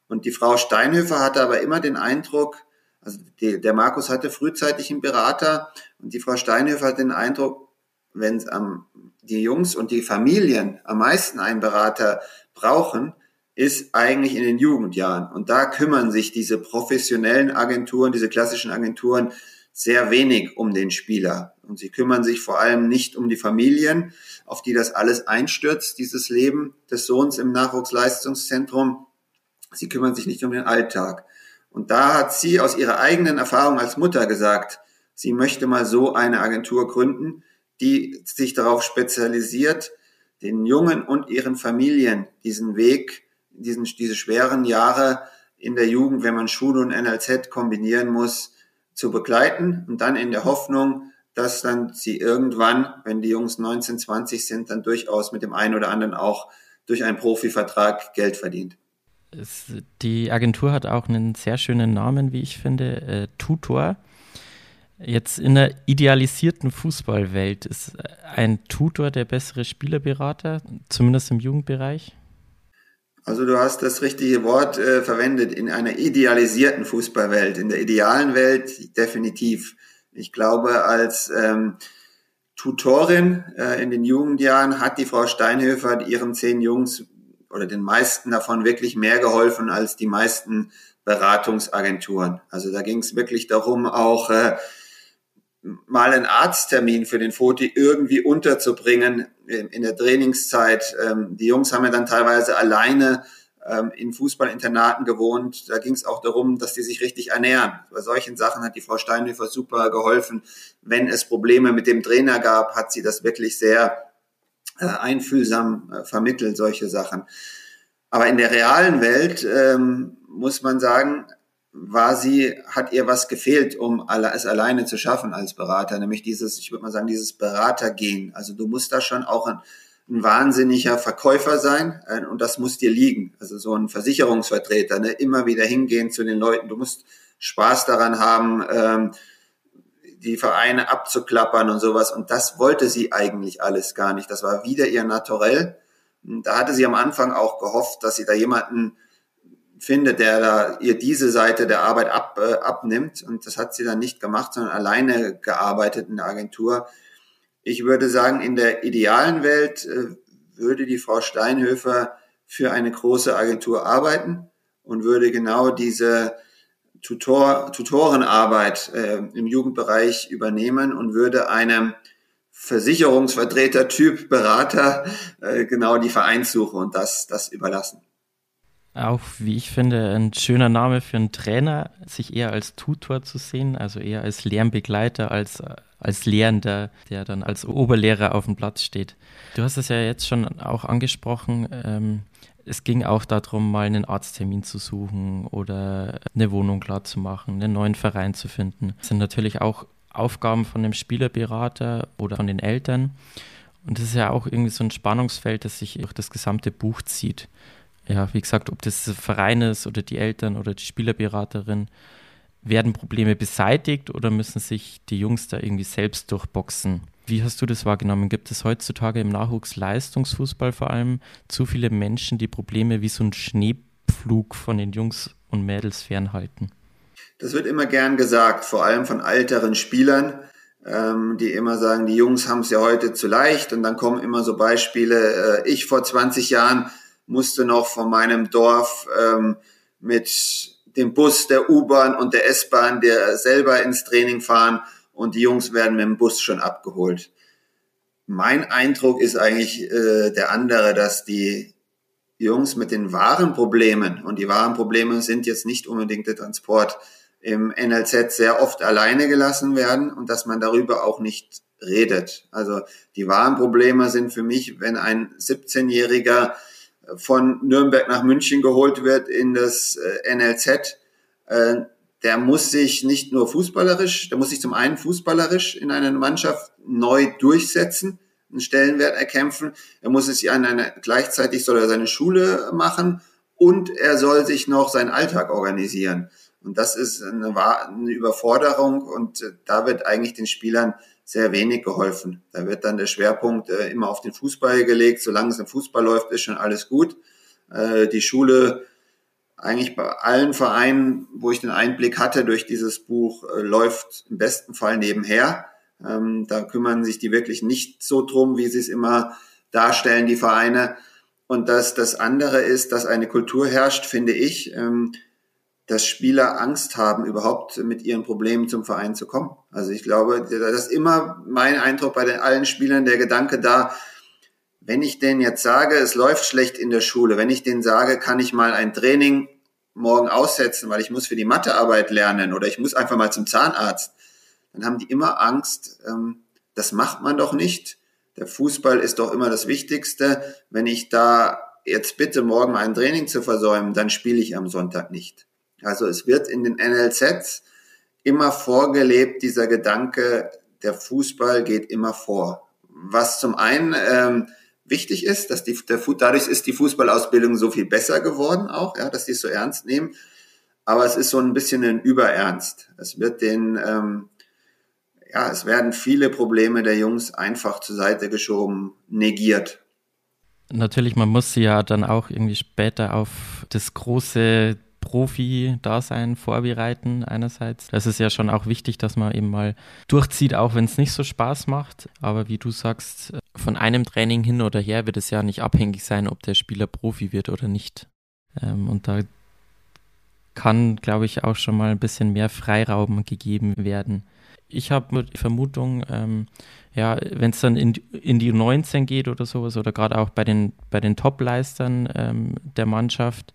Und die Frau Steinhöfer hatte aber immer den Eindruck, Also die, der Markus hatte frühzeitig einen Berater und die Frau Steinhöfer hat den Eindruck, wenn ähm, die Jungs und die Familien am meisten einen Berater brauchen, ist eigentlich in den Jugendjahren. Und da kümmern sich diese professionellen Agenturen, diese klassischen Agenturen sehr wenig um den Spieler. Und sie kümmern sich vor allem nicht um die Familien, auf die das alles einstürzt, dieses Leben des Sohns im Nachwuchsleistungszentrum. Sie kümmern sich nicht um den Alltag. Und da hat sie aus ihrer eigenen Erfahrung als Mutter gesagt, sie möchte mal so eine Agentur gründen, die sich darauf spezialisiert, den Jungen und ihren Familien diesen Weg, diesen, diese schweren Jahre in der Jugend, wenn man Schule und NLZ kombinieren muss, zu begleiten und dann in der Hoffnung, dass dann sie irgendwann, wenn die Jungs 19, 20 sind, dann durchaus mit dem einen oder anderen auch durch einen Profivertrag Geld verdient. Die Agentur hat auch einen sehr schönen Namen, wie ich finde, äh, Tutor. Jetzt in der idealisierten Fußballwelt ist ein Tutor der bessere Spielerberater, zumindest im Jugendbereich? Also du hast das richtige Wort äh, verwendet, in einer idealisierten Fußballwelt. In der idealen Welt definitiv. Ich glaube, als ähm, Tutorin äh, in den Jugendjahren hat die Frau Steinhöfer ihren zehn Jungs oder den meisten davon wirklich mehr geholfen als die meisten Beratungsagenturen. Also da ging es wirklich darum, auch äh, mal einen Arzttermin für den Foti irgendwie unterzubringen in der Trainingszeit. Ähm, die Jungs haben ja dann teilweise alleine ähm, in Fußballinternaten gewohnt. Da ging es auch darum, dass die sich richtig ernähren. Bei solchen Sachen hat die Frau Steinhöfer super geholfen. Wenn es Probleme mit dem Trainer gab, hat sie das wirklich sehr äh, einfühlsam äh, vermittelt, solche Sachen. Aber in der realen Welt ähm, muss man sagen, war sie, hat ihr was gefehlt, um es alleine zu schaffen als Berater, nämlich dieses, ich würde mal sagen, dieses Beratergehen. Also du musst da schon auch ein, ein wahnsinniger Verkäufer sein äh, und das muss dir liegen. Also so ein Versicherungsvertreter, ne, immer wieder hingehen zu den Leuten. Du musst Spaß daran haben, ähm, die Vereine abzuklappern und sowas. Und das wollte sie eigentlich alles gar nicht. Das war wieder ihr Naturell. Da hatte sie am Anfang auch gehofft, dass sie da jemanden findet, der da ihr diese Seite der Arbeit ab, äh, abnimmt. Und das hat sie dann nicht gemacht, sondern alleine gearbeitet in der Agentur. Ich würde sagen, in der idealen Welt äh, würde die Frau Steinhöfer für eine große Agentur arbeiten und würde genau diese Tutor, Tutorenarbeit äh, im Jugendbereich übernehmen und würde einem Versicherungsvertreter, Typ, Berater äh, genau die Vereinssuche und das, das überlassen. Auch, wie ich finde, ein schöner Name für einen Trainer, sich eher als Tutor zu sehen, also eher als Lernbegleiter, als, als Lehrender, der dann als Oberlehrer auf dem Platz steht. Du hast es ja jetzt schon auch angesprochen, ähm, es ging auch darum, mal einen Arzttermin zu suchen oder eine Wohnung klar zu machen, einen neuen Verein zu finden. Das sind natürlich auch Aufgaben von dem Spielerberater oder von den Eltern. Und das ist ja auch irgendwie so ein Spannungsfeld, das sich durch das gesamte Buch zieht ja, wie gesagt, ob das Verein ist oder die Eltern oder die Spielerberaterin, werden Probleme beseitigt oder müssen sich die Jungs da irgendwie selbst durchboxen? Wie hast du das wahrgenommen? Gibt es heutzutage im Nachwuchsleistungsfußball vor allem zu viele Menschen, die Probleme wie so ein Schneepflug von den Jungs und Mädels fernhalten? Das wird immer gern gesagt, vor allem von älteren Spielern, ähm, die immer sagen, die Jungs haben es ja heute zu leicht und dann kommen immer so Beispiele, äh, ich vor 20 Jahren musste noch von meinem Dorf ähm, mit dem Bus, der U-Bahn und der S-Bahn der selber ins Training fahren und die Jungs werden mit dem Bus schon abgeholt. Mein Eindruck ist eigentlich äh, der andere, dass die Jungs mit den wahren Problemen, und die wahren Probleme sind jetzt nicht unbedingt der Transport, im NLZ sehr oft alleine gelassen werden und dass man darüber auch nicht redet. Also die wahren Probleme sind für mich, wenn ein 17-Jähriger von Nürnberg nach München geholt wird in das äh, NLZ, äh, der muss sich nicht nur fußballerisch, der muss sich zum einen fußballerisch in einer Mannschaft neu durchsetzen, einen Stellenwert erkämpfen. Er muss es an einer, gleichzeitig soll er seine Schule machen und er soll sich noch seinen Alltag organisieren. Und das ist eine, eine Überforderung und äh, da wird eigentlich den Spielern sehr wenig geholfen. Da wird dann der Schwerpunkt äh, immer auf den Fußball gelegt. Solange es im Fußball läuft, ist schon alles gut. Äh, die Schule eigentlich bei allen Vereinen, wo ich den Einblick hatte durch dieses Buch, äh, läuft im besten Fall nebenher. Ähm, da kümmern sich die wirklich nicht so drum, wie sie es immer darstellen, die Vereine. Und dass das andere ist, dass eine Kultur herrscht, finde ich, ähm, dass Spieler Angst haben, überhaupt mit ihren Problemen zum Verein zu kommen. Also ich glaube, das ist immer mein Eindruck bei den allen Spielern, der Gedanke da, wenn ich denen jetzt sage, es läuft schlecht in der Schule, wenn ich denen sage, kann ich mal ein Training morgen aussetzen, weil ich muss für die Mathearbeit lernen oder ich muss einfach mal zum Zahnarzt, dann haben die immer Angst, ähm, das macht man doch nicht. Der Fußball ist doch immer das Wichtigste. Wenn ich da jetzt bitte morgen ein Training zu versäumen, dann spiele ich am Sonntag nicht. Also es wird in den NLZs immer vorgelebt, dieser Gedanke, der Fußball geht immer vor. Was zum einen ähm, wichtig ist, dass die, der, dadurch ist die Fußballausbildung so viel besser geworden auch, ja, dass die es so ernst nehmen. Aber es ist so ein bisschen ein Überernst. Es wird den, ähm, ja, es werden viele Probleme der Jungs einfach zur Seite geschoben, negiert. Natürlich, man muss sie ja dann auch irgendwie später auf das große Profi-Dasein vorbereiten einerseits. Das ist ja schon auch wichtig, dass man eben mal durchzieht, auch wenn es nicht so Spaß macht. Aber wie du sagst, von einem Training hin oder her wird es ja nicht abhängig sein, ob der Spieler Profi wird oder nicht. Ähm, und da kann, glaube ich, auch schon mal ein bisschen mehr Freiraum gegeben werden. Ich habe die Vermutung, ähm, ja, wenn es dann in, in die 19 geht oder sowas, oder gerade auch bei den, bei den Top-Leistern ähm, der Mannschaft,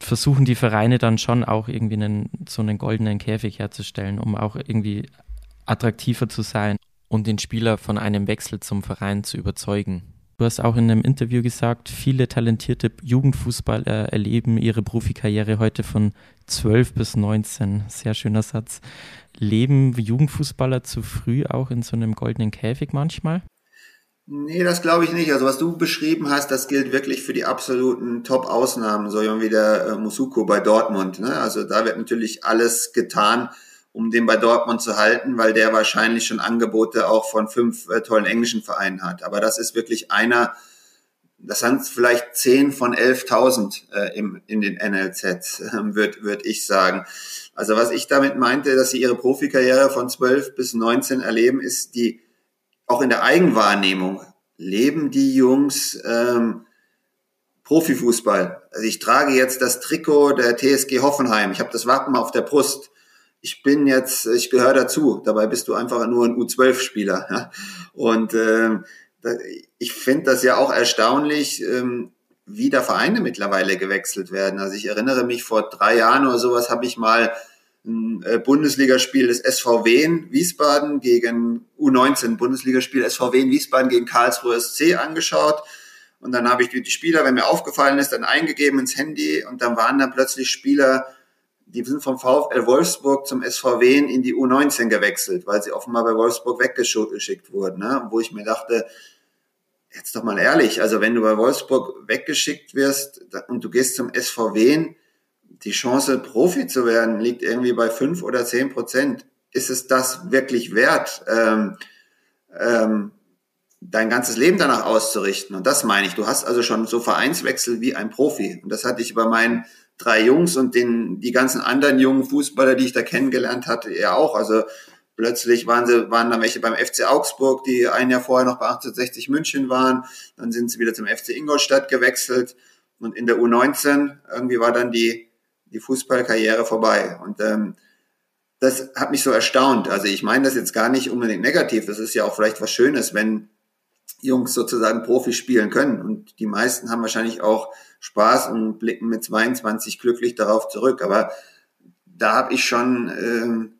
versuchen die Vereine dann schon auch irgendwie einen, so einen goldenen Käfig herzustellen, um auch irgendwie attraktiver zu sein und den Spieler von einem Wechsel zum Verein zu überzeugen. Du hast auch in einem Interview gesagt, viele talentierte Jugendfußballer erleben ihre Profikarriere heute von 12 bis 19. Sehr schöner Satz. Leben Jugendfußballer zu früh auch in so einem goldenen Käfig manchmal? Nee, das glaube ich nicht. Also was du beschrieben hast, das gilt wirklich für die absoluten Top-Ausnahmen, so wie der äh, Musuko bei Dortmund. Ne? Also da wird natürlich alles getan, um den bei Dortmund zu halten, weil der wahrscheinlich schon Angebote auch von fünf äh, tollen englischen Vereinen hat. Aber das ist wirklich einer, das sind vielleicht zehn von 11.000 äh, im, in den NLZ, äh, würde würd ich sagen. Also was ich damit meinte, dass sie ihre Profikarriere von 12 bis 19 erleben, ist die auch in der Eigenwahrnehmung leben die Jungs ähm, Profifußball. Also ich trage jetzt das Trikot der TSG Hoffenheim. Ich habe das Wappen auf der Brust. Ich bin jetzt, ich gehöre dazu. Dabei bist du einfach nur ein U12-Spieler. Ja? Und ähm, ich finde das ja auch erstaunlich, ähm, wie da Vereine mittlerweile gewechselt werden. Also ich erinnere mich vor drei Jahren oder sowas habe ich mal ein äh, Bundesligaspiel des SVW in Wiesbaden gegen U19 Bundesligaspiel SVW in Wiesbaden gegen Karlsruhe SC angeschaut. Und dann habe ich die Spieler, wenn mir aufgefallen ist, dann eingegeben ins Handy und dann waren da plötzlich Spieler, die sind vom VfL Wolfsburg zum SVW in die U19 gewechselt, weil sie offenbar bei Wolfsburg weggeschickt wurden. Ne? Wo ich mir dachte, jetzt doch mal ehrlich, also wenn du bei Wolfsburg weggeschickt wirst und du gehst zum SVW, die Chance, Profi zu werden, liegt irgendwie bei fünf oder zehn Prozent. Ist es das wirklich wert, ähm, ähm, dein ganzes Leben danach auszurichten? Und das meine ich. Du hast also schon so Vereinswechsel wie ein Profi. Und das hatte ich bei meinen drei Jungs und den, die ganzen anderen jungen Fußballer, die ich da kennengelernt hatte, ja auch. Also plötzlich waren sie, waren dann welche beim FC Augsburg, die ein Jahr vorher noch bei 1860 München waren. Dann sind sie wieder zum FC Ingolstadt gewechselt. Und in der U19 irgendwie war dann die die Fußballkarriere vorbei. Und ähm, das hat mich so erstaunt. Also ich meine das jetzt gar nicht unbedingt negativ. Das ist ja auch vielleicht was Schönes, wenn Jungs sozusagen Profi spielen können. Und die meisten haben wahrscheinlich auch Spaß und blicken mit 22 glücklich darauf zurück. Aber da habe ich schon ähm,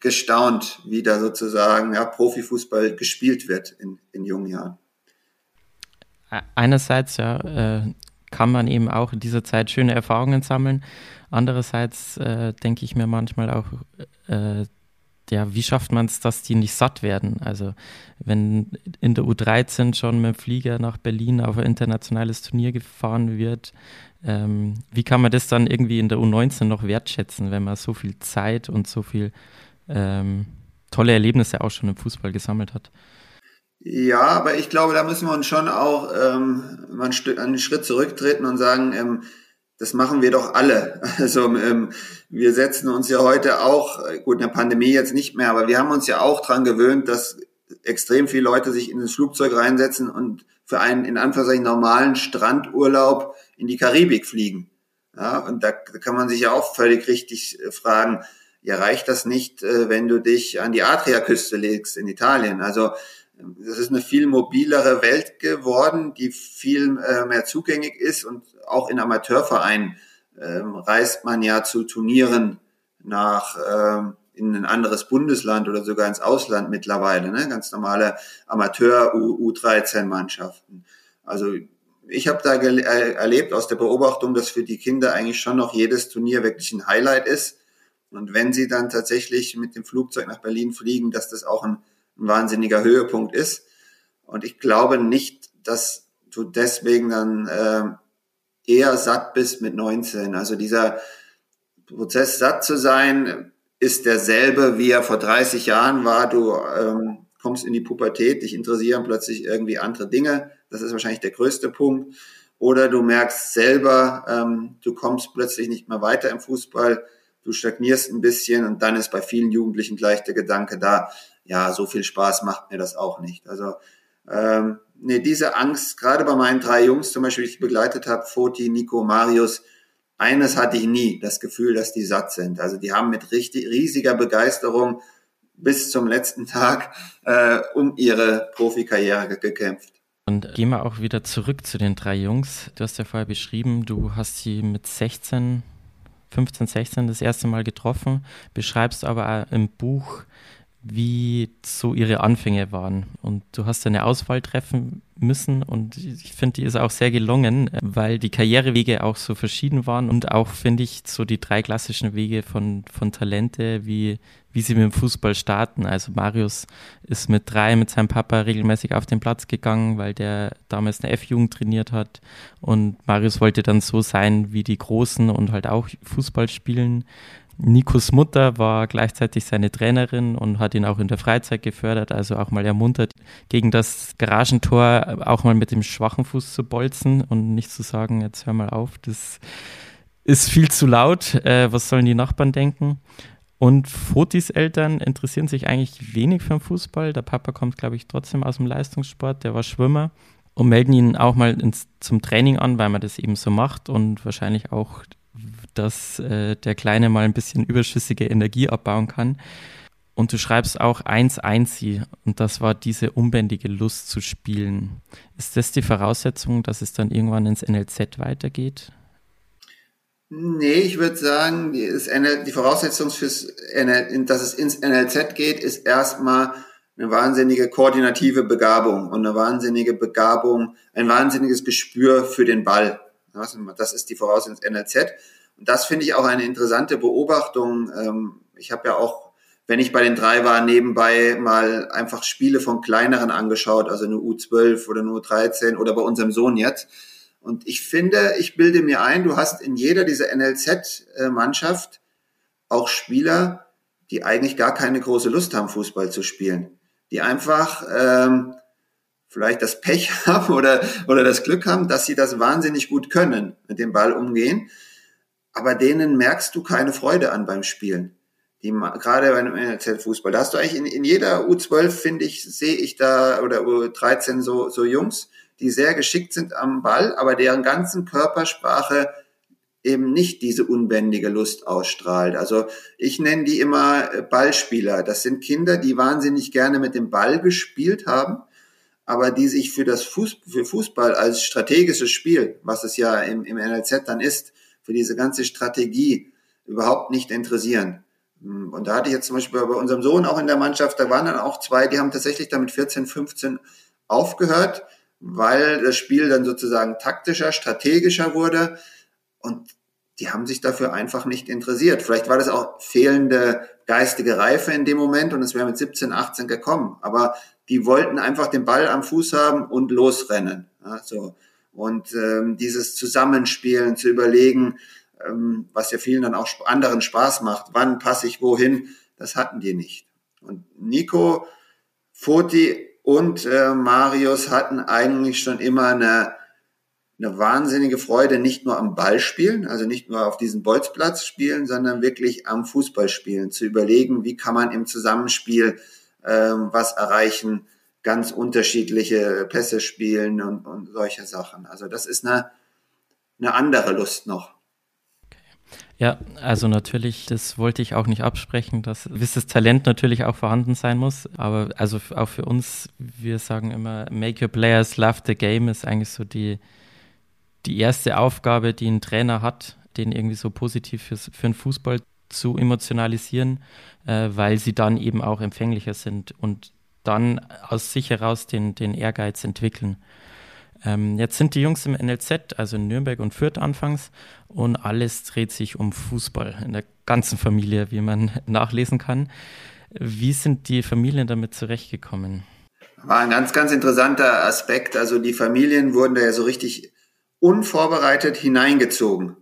gestaunt, wie da sozusagen ja, Profifußball gespielt wird in, in jungen Jahren. Einerseits ja, äh, kann man eben auch in dieser Zeit schöne Erfahrungen sammeln. Andererseits äh, denke ich mir manchmal auch, äh, ja, wie schafft man es, dass die nicht satt werden? Also wenn in der U13 schon mit dem Flieger nach Berlin auf ein internationales Turnier gefahren wird, ähm, wie kann man das dann irgendwie in der U19 noch wertschätzen, wenn man so viel Zeit und so viel ähm, tolle Erlebnisse auch schon im Fußball gesammelt hat? Ja, aber ich glaube, da müssen wir uns schon auch ähm, mal einen Schritt zurücktreten und sagen, ähm, das machen wir doch alle. Also ähm, wir setzen uns ja heute auch, gut, in der Pandemie jetzt nicht mehr, aber wir haben uns ja auch dran gewöhnt, dass extrem viele Leute sich in das Flugzeug reinsetzen und für einen in Anführungszeichen normalen Strandurlaub in die Karibik fliegen. Ja, und da kann man sich ja auch völlig richtig äh, fragen, ja, reicht das nicht, äh, wenn du dich an die Adriaküste legst in Italien? Also das ist eine viel mobilere Welt geworden, die viel äh, mehr zugänglich ist und auch in Amateurvereinen ähm, reist man ja zu Turnieren nach ähm, in ein anderes Bundesland oder sogar ins Ausland mittlerweile, ne? ganz normale Amateur U13-Mannschaften. Also ich habe da äh, erlebt aus der Beobachtung, dass für die Kinder eigentlich schon noch jedes Turnier wirklich ein Highlight ist. Und wenn sie dann tatsächlich mit dem Flugzeug nach Berlin fliegen, dass das auch ein, ein wahnsinniger Höhepunkt ist. Und ich glaube nicht, dass du deswegen dann äh, eher satt bist mit 19. Also dieser Prozess satt zu sein, ist derselbe, wie er vor 30 Jahren war. Du ähm, kommst in die Pubertät, dich interessieren plötzlich irgendwie andere Dinge. Das ist wahrscheinlich der größte Punkt. Oder du merkst selber, ähm, du kommst plötzlich nicht mehr weiter im Fußball, du stagnierst ein bisschen und dann ist bei vielen Jugendlichen gleich der Gedanke da, ja, so viel Spaß macht mir das auch nicht. Also ähm, nee, diese Angst, gerade bei meinen drei Jungs zum Beispiel, die ich begleitet habe, Foti, Nico, Marius, eines hatte ich nie, das Gefühl, dass die satt sind. Also die haben mit richtig, riesiger Begeisterung bis zum letzten Tag äh, um ihre Profikarriere gekämpft. Und gehen wir auch wieder zurück zu den drei Jungs. Du hast ja vorher beschrieben, du hast sie mit 16, 15, 16 das erste Mal getroffen, beschreibst aber im Buch, wie so ihre Anfänge waren. Und du hast eine Auswahl treffen müssen und ich finde, die ist auch sehr gelungen, weil die Karrierewege auch so verschieden waren und auch, finde ich, so die drei klassischen Wege von, von Talente, wie, wie sie mit dem Fußball starten. Also Marius ist mit drei mit seinem Papa regelmäßig auf den Platz gegangen, weil der damals eine F-Jugend trainiert hat und Marius wollte dann so sein wie die Großen und halt auch Fußball spielen. Nikos Mutter war gleichzeitig seine Trainerin und hat ihn auch in der Freizeit gefördert, also auch mal ermuntert, gegen das Garagentor auch mal mit dem schwachen Fuß zu bolzen und nicht zu sagen, jetzt hör mal auf, das ist viel zu laut, äh, was sollen die Nachbarn denken? Und Fotis Eltern interessieren sich eigentlich wenig für den Fußball. Der Papa kommt, glaube ich, trotzdem aus dem Leistungssport, der war Schwimmer und melden ihn auch mal ins, zum Training an, weil man das eben so macht und wahrscheinlich auch dass äh, der Kleine mal ein bisschen überschüssige Energie abbauen kann. Und du schreibst auch 1-1 sie und das war diese unbändige Lust zu spielen. Ist das die Voraussetzung, dass es dann irgendwann ins NLZ weitergeht? Nee, ich würde sagen, die Voraussetzung fürs NL, dass es ins NLZ geht, ist erstmal eine wahnsinnige koordinative Begabung und eine wahnsinnige Begabung, ein wahnsinniges Gespür für den Ball. Das ist die Voraussetzung ins NLZ. Und das finde ich auch eine interessante Beobachtung. Ähm, ich habe ja auch, wenn ich bei den drei war, nebenbei mal einfach Spiele von kleineren angeschaut, also eine U12 oder eine U13 oder bei unserem Sohn jetzt. Und ich finde, ich bilde mir ein, du hast in jeder dieser NLZ-Mannschaft auch Spieler, die eigentlich gar keine große Lust haben, Fußball zu spielen. Die einfach ähm, vielleicht das Pech haben oder, oder das Glück haben, dass sie das wahnsinnig gut können, mit dem Ball umgehen aber denen merkst du keine Freude an beim Spielen. Die, gerade beim NLZ-Fußball. Da hast du eigentlich in, in jeder U12, finde ich, sehe ich da, oder U13 so, so Jungs, die sehr geschickt sind am Ball, aber deren ganzen Körpersprache eben nicht diese unbändige Lust ausstrahlt. Also ich nenne die immer äh, Ballspieler. Das sind Kinder, die wahnsinnig gerne mit dem Ball gespielt haben, aber die sich für das Fuß, für Fußball als strategisches Spiel, was es ja im, im NLZ dann ist, für diese ganze Strategie überhaupt nicht interessieren. Und da hatte ich jetzt zum Beispiel bei unserem Sohn auch in der Mannschaft, da waren dann auch zwei, die haben tatsächlich damit 14, 15 aufgehört, weil das Spiel dann sozusagen taktischer, strategischer wurde und die haben sich dafür einfach nicht interessiert. Vielleicht war das auch fehlende geistige Reife in dem Moment und es wäre mit 17, 18 gekommen. Aber die wollten einfach den Ball am Fuß haben und losrennen. Ja. Und ähm, dieses Zusammenspielen, zu überlegen, ähm, was ja vielen dann auch anderen Spaß macht, wann passe ich wohin, das hatten die nicht. Und Nico, Foti und äh, Marius hatten eigentlich schon immer eine eine wahnsinnige Freude nicht nur am Ball spielen, also nicht nur auf diesem Bolzplatz spielen, sondern wirklich am Fußball spielen, zu überlegen, wie kann man im Zusammenspiel ähm, was erreichen, ganz unterschiedliche Pässe spielen und, und solche Sachen. Also das ist eine, eine andere Lust noch. Ja, also natürlich, das wollte ich auch nicht absprechen, dass gewisses Talent natürlich auch vorhanden sein muss. Aber also auch für uns, wir sagen immer, make your players love the game ist eigentlich so die, die erste Aufgabe, die ein Trainer hat, den irgendwie so positiv fürs, für den Fußball zu emotionalisieren, äh, weil sie dann eben auch empfänglicher sind und dann aus sich heraus den, den Ehrgeiz entwickeln. Ähm, jetzt sind die Jungs im NLZ, also in Nürnberg und Fürth anfangs, und alles dreht sich um Fußball in der ganzen Familie, wie man nachlesen kann. Wie sind die Familien damit zurechtgekommen? War ein ganz, ganz interessanter Aspekt. Also die Familien wurden da ja so richtig unvorbereitet hineingezogen.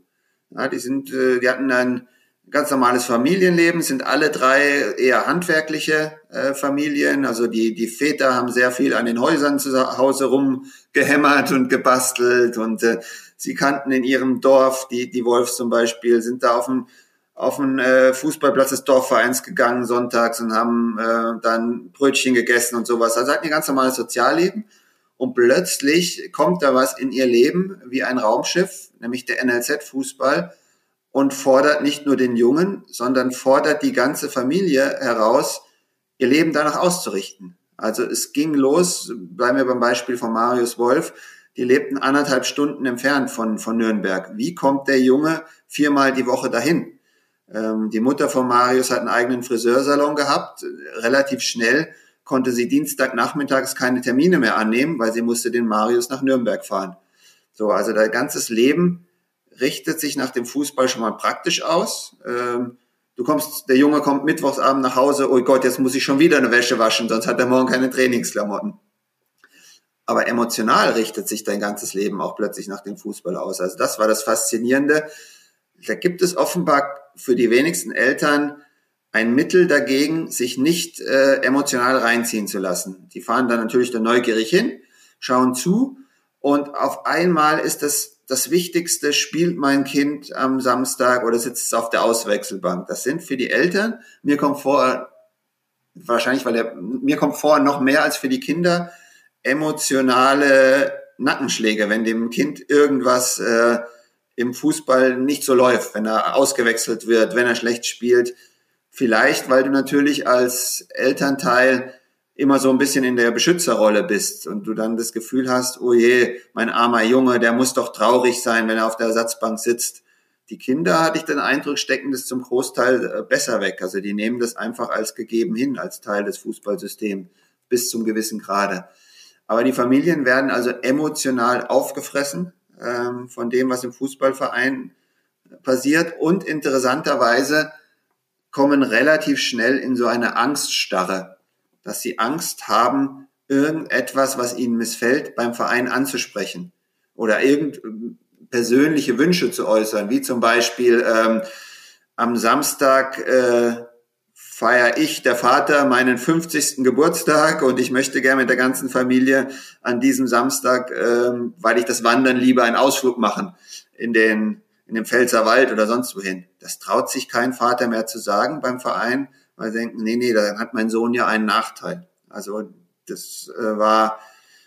Ja, die sind, äh, die hatten ein ganz normales Familienleben, sind alle drei eher handwerkliche äh, Familien. Also die, die Väter haben sehr viel an den Häusern zu Hause rumgehämmert und gebastelt und äh, sie kannten in ihrem Dorf, die, die Wolfs zum Beispiel, sind da auf dem auf den äh, Fußballplatz des Dorfvereins gegangen sonntags und haben äh, dann Brötchen gegessen und sowas. Also hatten ein ganz normales Sozialleben und plötzlich kommt da was in ihr Leben wie ein Raumschiff, nämlich der NLZ-Fußball und fordert nicht nur den Jungen, sondern fordert die ganze Familie heraus, ihr Leben danach auszurichten. Also es ging los, bleiben wir beim Beispiel von Marius Wolf, die lebten anderthalb Stunden entfernt von, von Nürnberg. Wie kommt der Junge viermal die Woche dahin? Ähm, die Mutter von Marius hat einen eigenen Friseursalon gehabt, relativ schnell konnte sie Dienstagnachmittags keine Termine mehr annehmen, weil sie musste den Marius nach Nürnberg fahren. So, also dein ganzes Leben richtet sich nach dem Fußball schon mal praktisch aus. Ähm, du kommst, der Junge kommt mittwochsabend nach Hause, oh Gott, jetzt muss ich schon wieder eine Wäsche waschen, sonst hat er morgen keine Trainingsklamotten. Aber emotional richtet sich dein ganzes Leben auch plötzlich nach dem Fußball aus. Also das war das Faszinierende. Da gibt es offenbar für die wenigsten Eltern ein Mittel dagegen, sich nicht äh, emotional reinziehen zu lassen. Die fahren dann natürlich da neugierig hin, schauen zu und auf einmal ist das das Wichtigste, spielt mein Kind am Samstag oder sitzt es auf der Auswechselbank. Das sind für die Eltern, mir kommt vor, wahrscheinlich, weil er, mir kommt vor, noch mehr als für die Kinder, emotionale Nackenschläge, wenn dem Kind irgendwas äh, im Fußball nicht so läuft, wenn er ausgewechselt wird, wenn er schlecht spielt Vielleicht, weil du natürlich als Elternteil immer so ein bisschen in der Beschützerrolle bist und du dann das Gefühl hast, oh je, mein armer Junge, der muss doch traurig sein, wenn er auf der Ersatzbank sitzt. Die Kinder, hatte ich den Eindruck, stecken das zum Großteil äh, besser weg. Also die nehmen das einfach als gegeben hin, als Teil des Fußballsystems bis zum gewissen Grade. Aber die Familien werden also emotional aufgefressen ähm, von dem, was im Fußballverein passiert und interessanterweise kommen relativ schnell in so eine Angststarre, dass sie Angst haben, irgendetwas, was ihnen missfällt, beim Verein anzusprechen oder irgend persönliche Wünsche zu äußern, wie zum Beispiel ähm, am Samstag äh, feiere ich, der Vater, meinen 50. Geburtstag und ich möchte gerne mit der ganzen Familie an diesem Samstag, ähm, weil ich das Wandern liebe, einen Ausflug machen in den in dem Pfälzer Wald oder sonst wohin. Das traut sich kein Vater mehr zu sagen beim Verein, weil sie denken, nee, nee, da hat mein Sohn ja einen Nachteil. Also das äh, war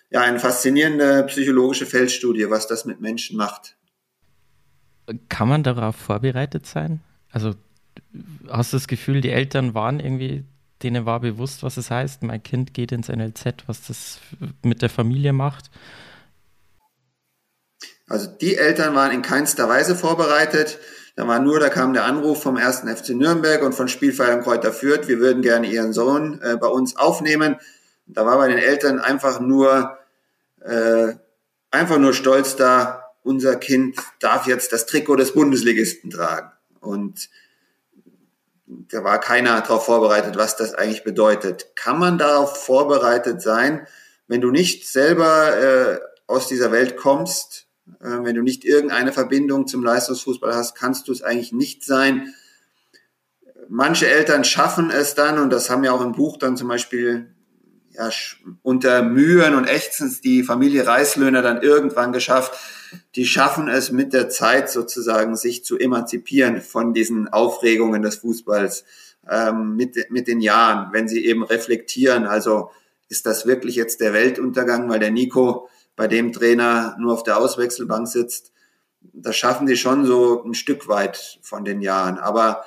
ja eine faszinierende psychologische Feldstudie, was das mit Menschen macht. Kann man darauf vorbereitet sein? Also hast du das Gefühl, die Eltern waren irgendwie, denen war bewusst, was es heißt, mein Kind geht ins NLZ, was das mit der Familie macht? Also die Eltern waren in keinster Weise vorbereitet. Da war nur, da kam der Anruf vom ersten FC Nürnberg und von Spielverein Kräuter Fürth, wir würden gerne ihren Sohn äh, bei uns aufnehmen. Da war bei den Eltern einfach nur, äh, einfach nur stolz da, unser Kind darf jetzt das Trikot des Bundesligisten tragen. Und da war keiner darauf vorbereitet, was das eigentlich bedeutet. Kann man darauf vorbereitet sein, wenn du nicht selber äh, aus dieser Welt kommst, wenn du nicht irgendeine Verbindung zum Leistungsfußball hast, kannst du es eigentlich nicht sein. Manche Eltern schaffen es dann, und das haben ja auch im Buch dann zum Beispiel ja, unter Mühen und Ächzens die Familie Reislöhner dann irgendwann geschafft. Die schaffen es mit der Zeit sozusagen, sich zu emanzipieren von diesen Aufregungen des Fußballs ähm, mit, mit den Jahren, wenn sie eben reflektieren. Also ist das wirklich jetzt der Weltuntergang, weil der Nico bei dem Trainer nur auf der Auswechselbank sitzt? Das schaffen sie schon so ein Stück weit von den Jahren. Aber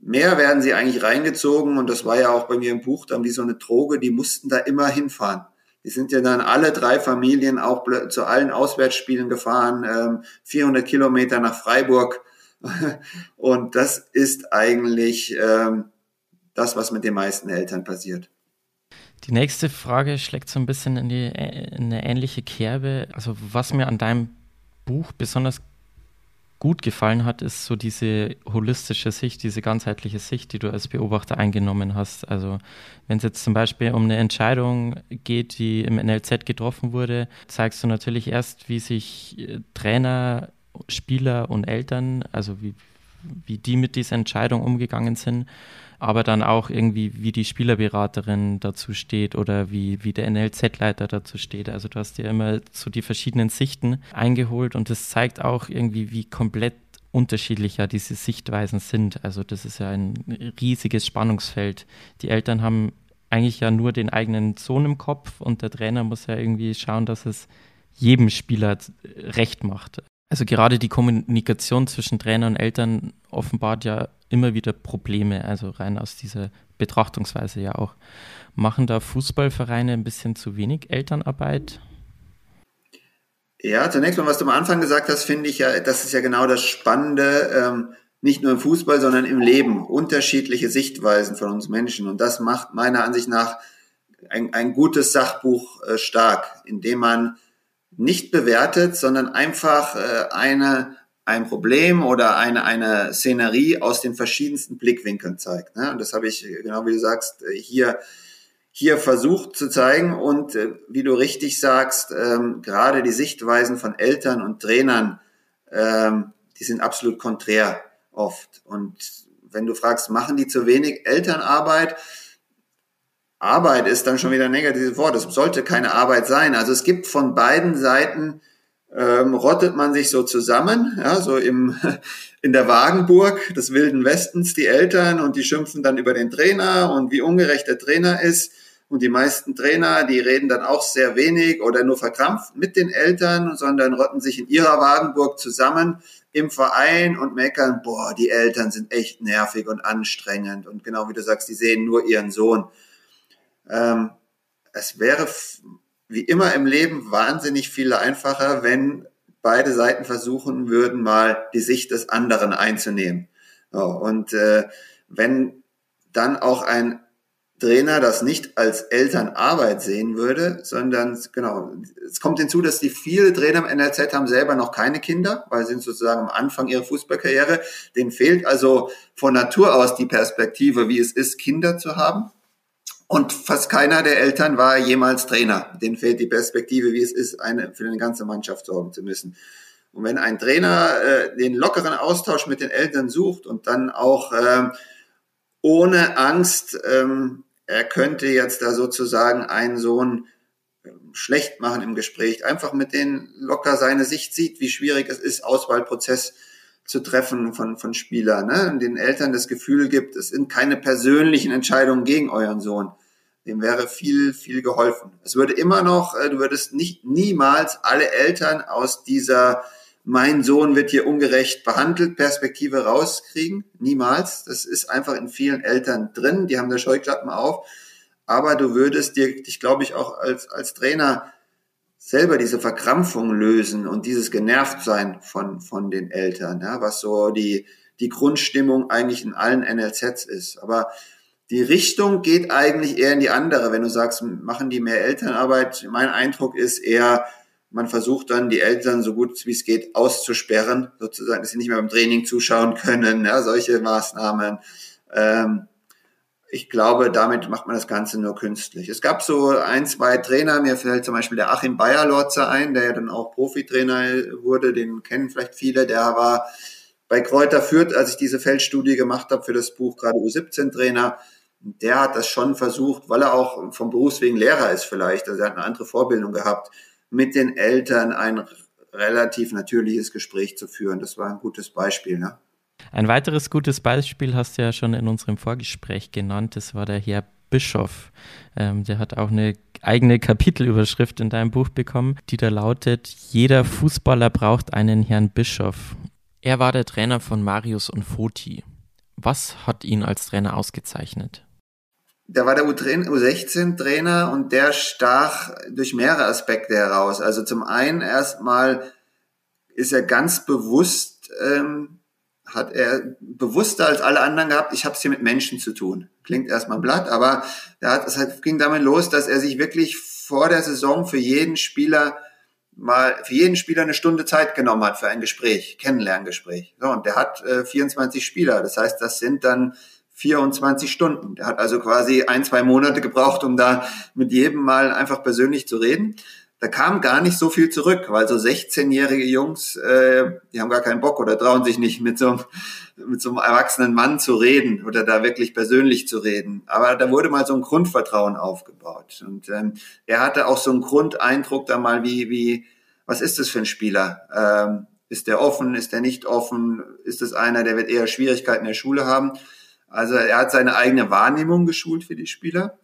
mehr werden sie eigentlich reingezogen und das war ja auch bei mir im Buch dann wie so eine Droge, die mussten da immer hinfahren. Die sind ja dann alle drei Familien auch zu allen Auswärtsspielen gefahren, 400 ähm, Kilometer nach Freiburg. Und das ist eigentlich ähm, das, was mit den meisten Eltern passiert. Die nächste Frage schlägt so ein bisschen in, die, in eine ähnliche Kerbe. Also was mir an deinem Buch besonders gut gefallen hat, ist so diese holistische Sicht, diese ganzheitliche Sicht, die du als Beobachter eingenommen hast. Also wenn es jetzt zum Beispiel um eine Entscheidung geht, die im NLZ getroffen wurde, zeigst du natürlich erst, wie sich äh, Trainer, Spieler und Eltern, also wie, wie die mit dieser Entscheidung umgegangen sind aber dann auch irgendwie, wie die Spielerberaterin dazu steht oder wie, wie der NLZ-Leiter dazu steht. Also du hast dir immer so die verschiedenen Sichten eingeholt und das zeigt auch irgendwie, wie komplett unterschiedlicher diese Sichtweisen sind. Also das ist ja ein riesiges Spannungsfeld. Die Eltern haben eigentlich ja nur den eigenen Sohn im Kopf und der Trainer muss ja irgendwie schauen, dass es jedem Spieler recht macht. Also gerade die Kommunikation zwischen Trainer und Eltern offenbart ja immer wieder Probleme, also rein aus dieser Betrachtungsweise ja auch. Machen da Fußballvereine ein bisschen zu wenig Elternarbeit? Ja, zunächst mal, was du am Anfang gesagt hast, finde ich ja, das ist ja genau das Spannende, ähm, nicht nur im Fußball, sondern im Leben. Unterschiedliche Sichtweisen von uns Menschen. Und das macht meiner Ansicht nach ein, ein gutes Sachbuch äh, stark, indem man nicht bewertet, sondern einfach äh, eine, ein Problem oder eine, eine Szenerie aus den verschiedensten Blickwinkeln zeigt. Ne? Und das habe ich, genau wie du sagst, äh, hier, hier versucht zu zeigen. Und äh, wie du richtig sagst, ähm, gerade die Sichtweisen von Eltern und Trainern, ähm, die sind absolut konträr oft. Und wenn du fragst, machen die zu wenig Elternarbeit? Arbeit ist dann schon wieder ein negatives Wort. Es sollte keine Arbeit sein. Also es gibt von beiden Seiten ähm, rottet man sich so zusammen, ja, so im, in der Wagenburg des Wilden Westens, die Eltern und die schimpfen dann über den Trainer und wie ungerecht der Trainer ist. Und die meisten Trainer, die reden dann auch sehr wenig oder nur verkrampft mit den Eltern, sondern rotten sich in ihrer Wagenburg zusammen im Verein und meckern, boah, die Eltern sind echt nervig und anstrengend. Und genau wie du sagst, die sehen nur ihren Sohn. Ähm, es wäre wie immer im Leben wahnsinnig viel einfacher, wenn beide Seiten versuchen würden, mal die Sicht des anderen einzunehmen. So, und äh, wenn dann auch ein Trainer das nicht als Elternarbeit sehen würde, sondern genau, es kommt hinzu, dass die viele Trainer im NLZ haben selber noch keine Kinder, weil sie sind sozusagen am Anfang ihrer Fußballkarriere. Denen fehlt also von Natur aus die Perspektive, wie es ist, Kinder zu haben. Und fast keiner der Eltern war jemals Trainer. Denen fehlt die Perspektive, wie es ist, eine, für eine ganze Mannschaft sorgen zu müssen. Und wenn ein Trainer äh, den lockeren Austausch mit den Eltern sucht und dann auch ähm, ohne Angst, ähm, er könnte jetzt da sozusagen einen Sohn ähm, schlecht machen im Gespräch, einfach mit denen locker seine Sicht sieht, wie schwierig es ist, Auswahlprozess zu treffen von, von Spielern, ne? und den Eltern das Gefühl gibt, es sind keine persönlichen Entscheidungen gegen euren Sohn. Dem wäre viel, viel geholfen. Es würde immer noch, äh, du würdest nicht niemals alle Eltern aus dieser mein Sohn wird hier ungerecht behandelt, Perspektive rauskriegen. Niemals. Das ist einfach in vielen Eltern drin. Die haben da Scheuklappen auf. Aber du würdest dir, dich glaube ich auch als, als Trainer selber diese Verkrampfung lösen und dieses Genervtsein von, von den Eltern, ja, was so die, die Grundstimmung eigentlich in allen NLZs ist. Aber die Richtung geht eigentlich eher in die andere. Wenn du sagst, machen die mehr Elternarbeit, mein Eindruck ist eher, man versucht dann die Eltern so gut wie es geht auszusperren, sozusagen, dass sie nicht mehr beim Training zuschauen können, ja, solche Maßnahmen. Ähm, ich glaube, damit macht man das Ganze nur künstlich. Es gab so ein, zwei Trainer, mir fällt zum Beispiel der Achim Bayerlotzer ein, der ja dann auch Profitrainer wurde, den kennen vielleicht viele, der war bei Kräuter Fürth, als ich diese Feldstudie gemacht habe für das Buch, gerade U17-Trainer, Der hat das schon versucht, weil er auch vom Berufswegen Lehrer ist vielleicht, also er hat eine andere Vorbildung gehabt, mit den Eltern ein relativ natürliches Gespräch zu führen. Das war ein gutes Beispiel. Ne? Ein weiteres gutes Beispiel hast du ja schon in unserem Vorgespräch genannt. Das war der Herr Bischof. Ähm, der hat auch eine eigene Kapitelüberschrift in deinem Buch bekommen, die da lautet: Jeder Fußballer braucht einen Herrn Bischof. Er war der Trainer von Marius und Foti. Was hat ihn als Trainer ausgezeichnet? Der war der U16-Trainer und der stach durch mehrere Aspekte heraus. Also zum einen erstmal ist er ganz bewusst ähm, hat er bewusster als alle anderen gehabt, ich habe es hier mit Menschen zu tun. Klingt erstmal blatt, aber er hat, es ging damit los, dass er sich wirklich vor der Saison für jeden Spieler mal für jeden Spieler eine Stunde Zeit genommen hat für ein Gespräch, Kennenlerngespräch. So, und der hat äh, 24 Spieler. Das heißt, das sind dann 24 Stunden. Der hat also quasi ein, zwei Monate gebraucht, um da mit jedem mal einfach persönlich zu reden da kam gar nicht so viel zurück, weil so 16-jährige Jungs, äh, die haben gar keinen Bock oder trauen sich nicht mit so, mit so einem erwachsenen Mann zu reden oder da wirklich persönlich zu reden. Aber da wurde mal so ein Grundvertrauen aufgebaut. Und ähm, er hatte auch so einen Grundeindruck da mal, wie, wie, was ist das für ein Spieler? Ähm, ist der offen? Ist der nicht offen? Ist es einer, der wird eher Schwierigkeiten in der Schule haben? Also er hat seine eigene Wahrnehmung geschult für die Spieler.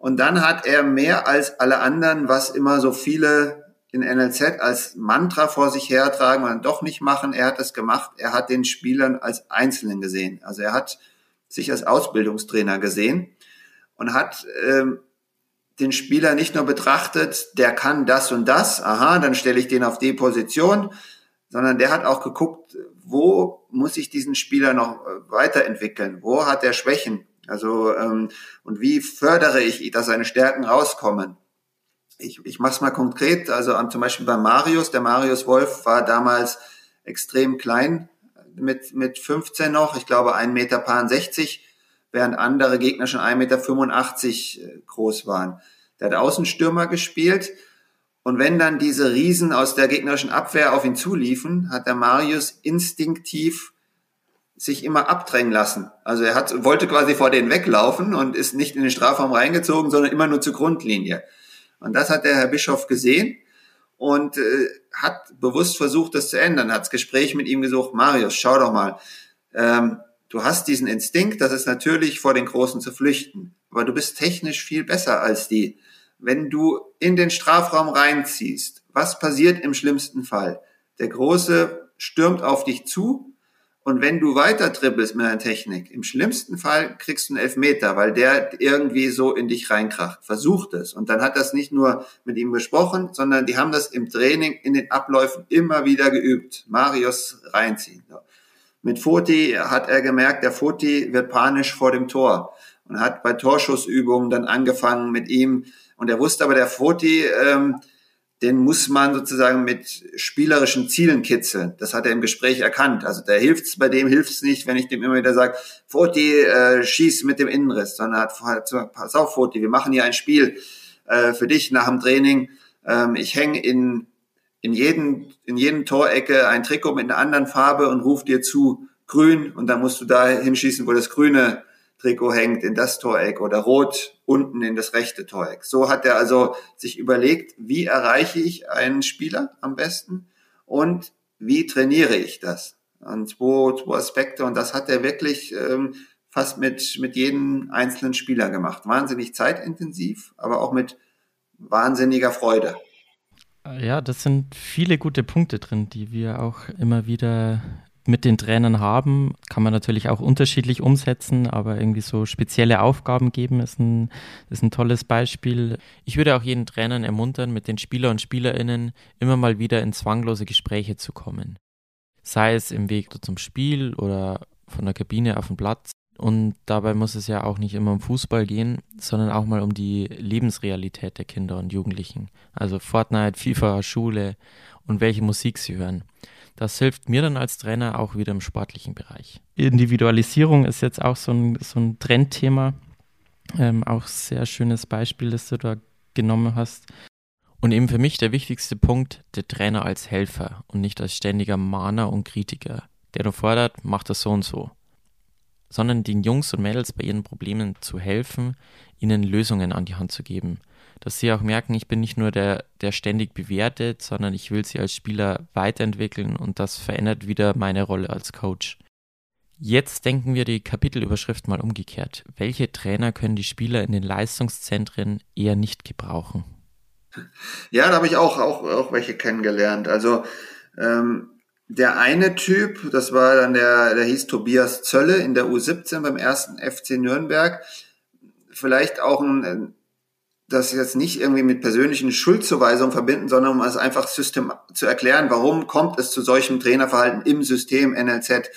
Und dann hat er mehr als alle anderen, was immer so viele in NLZ als Mantra vor sich hertragen und doch nicht machen. Er hat es gemacht. Er hat den Spielern als Einzelnen gesehen. Also er hat sich als Ausbildungstrainer gesehen und hat ähm, den Spieler nicht nur betrachtet, der kann das und das, aha, dann stelle ich den auf die Position, sondern der hat auch geguckt, wo muss ich diesen Spieler noch äh, weiterentwickeln, wo hat er Schwächen, also ähm, und wie fördere ich, dass seine Stärken rauskommen? Ich, ich mache es mal konkret. Also um, zum Beispiel bei Marius. Der Marius Wolf war damals extrem klein mit mit 15 noch. Ich glaube 1,60 Meter, während andere Gegner schon 1,85 Meter äh, groß waren. Der hat Außenstürmer gespielt. Und wenn dann diese Riesen aus der gegnerischen Abwehr auf ihn zuliefen, hat der Marius instinktiv sich immer abdrängen lassen. Also er hat, wollte quasi vor denen weglaufen und ist nicht in den Strafraum reingezogen, sondern immer nur zur Grundlinie. Und das hat der Herr Bischof gesehen und äh, hat bewusst versucht, das zu ändern. Hat das Gespräch mit ihm gesucht, Marius, schau doch mal, ähm, du hast diesen Instinkt, das ist natürlich vor den Großen zu flüchten, aber du bist technisch viel besser als die. Wenn du in den Strafraum reinziehst, was passiert im schlimmsten Fall? Der Große stürmt auf dich zu, und wenn du weiter dribbelst mit deiner Technik, im schlimmsten Fall kriegst du einen Elfmeter, weil der irgendwie so in dich reinkracht. Versucht es. Und dann hat das nicht nur mit ihm besprochen, sondern die haben das im Training, in den Abläufen immer wieder geübt. Marius reinziehen. Mit Foti hat er gemerkt, der Foti wird panisch vor dem Tor und hat bei Torschussübungen dann angefangen mit ihm. Und er wusste aber, der Foti, ähm, den muss man sozusagen mit spielerischen Zielen kitzeln. Das hat er im Gespräch erkannt. Also da hilft's, bei dem hilft's nicht, wenn ich dem immer wieder sage, Foti, äh, schieß mit dem Innenriss, sondern hat, hat pass auf, Foti, wir machen hier ein Spiel äh, für dich nach dem Training. Ähm, ich hänge in, in, jeden, in jeden Torecke ein Trikot mit einer anderen Farbe und ruf dir zu grün und dann musst du da hinschießen, wo das grüne Trikot hängt in das Toreck oder rot unten in das rechte Toreck. So hat er also sich überlegt, wie erreiche ich einen Spieler am besten und wie trainiere ich das? Und zwei, zwei Aspekte und das hat er wirklich ähm, fast mit, mit jedem einzelnen Spieler gemacht. Wahnsinnig zeitintensiv, aber auch mit wahnsinniger Freude. Ja, das sind viele gute Punkte drin, die wir auch immer wieder mit den Trainern haben, kann man natürlich auch unterschiedlich umsetzen, aber irgendwie so spezielle Aufgaben geben ist ein, ist ein tolles Beispiel. Ich würde auch jeden Trainern ermuntern, mit den Spieler und Spielerinnen immer mal wieder in zwanglose Gespräche zu kommen. Sei es im Weg zum Spiel oder von der Kabine auf den Platz. Und dabei muss es ja auch nicht immer um Fußball gehen, sondern auch mal um die Lebensrealität der Kinder und Jugendlichen. Also Fortnite, FIFA, Schule und welche Musik sie hören. Das hilft mir dann als Trainer auch wieder im sportlichen Bereich. Individualisierung ist jetzt auch so ein, so ein Trendthema. Ähm, auch sehr schönes Beispiel, das du da genommen hast. Und eben für mich der wichtigste Punkt, der Trainer als Helfer und nicht als ständiger Mahner und Kritiker, der nur fordert, macht das so und so. sondern den Jungs und Mädels bei ihren Problemen zu helfen, ihnen Lösungen an die Hand zu geben. Dass sie auch merken, ich bin nicht nur der, der ständig bewertet, sondern ich will sie als Spieler weiterentwickeln und das verändert wieder meine Rolle als Coach. Jetzt denken wir die Kapitelüberschrift mal umgekehrt. Welche Trainer können die Spieler in den Leistungszentren eher nicht gebrauchen? Ja, da habe ich auch, auch, auch welche kennengelernt. Also ähm, der eine Typ, das war dann der, der hieß Tobias Zölle in der U17 beim ersten FC Nürnberg. Vielleicht auch ein, das jetzt nicht irgendwie mit persönlichen Schuldzuweisungen verbinden, sondern um es einfach System zu erklären, warum kommt es zu solchem Trainerverhalten im System NLZ.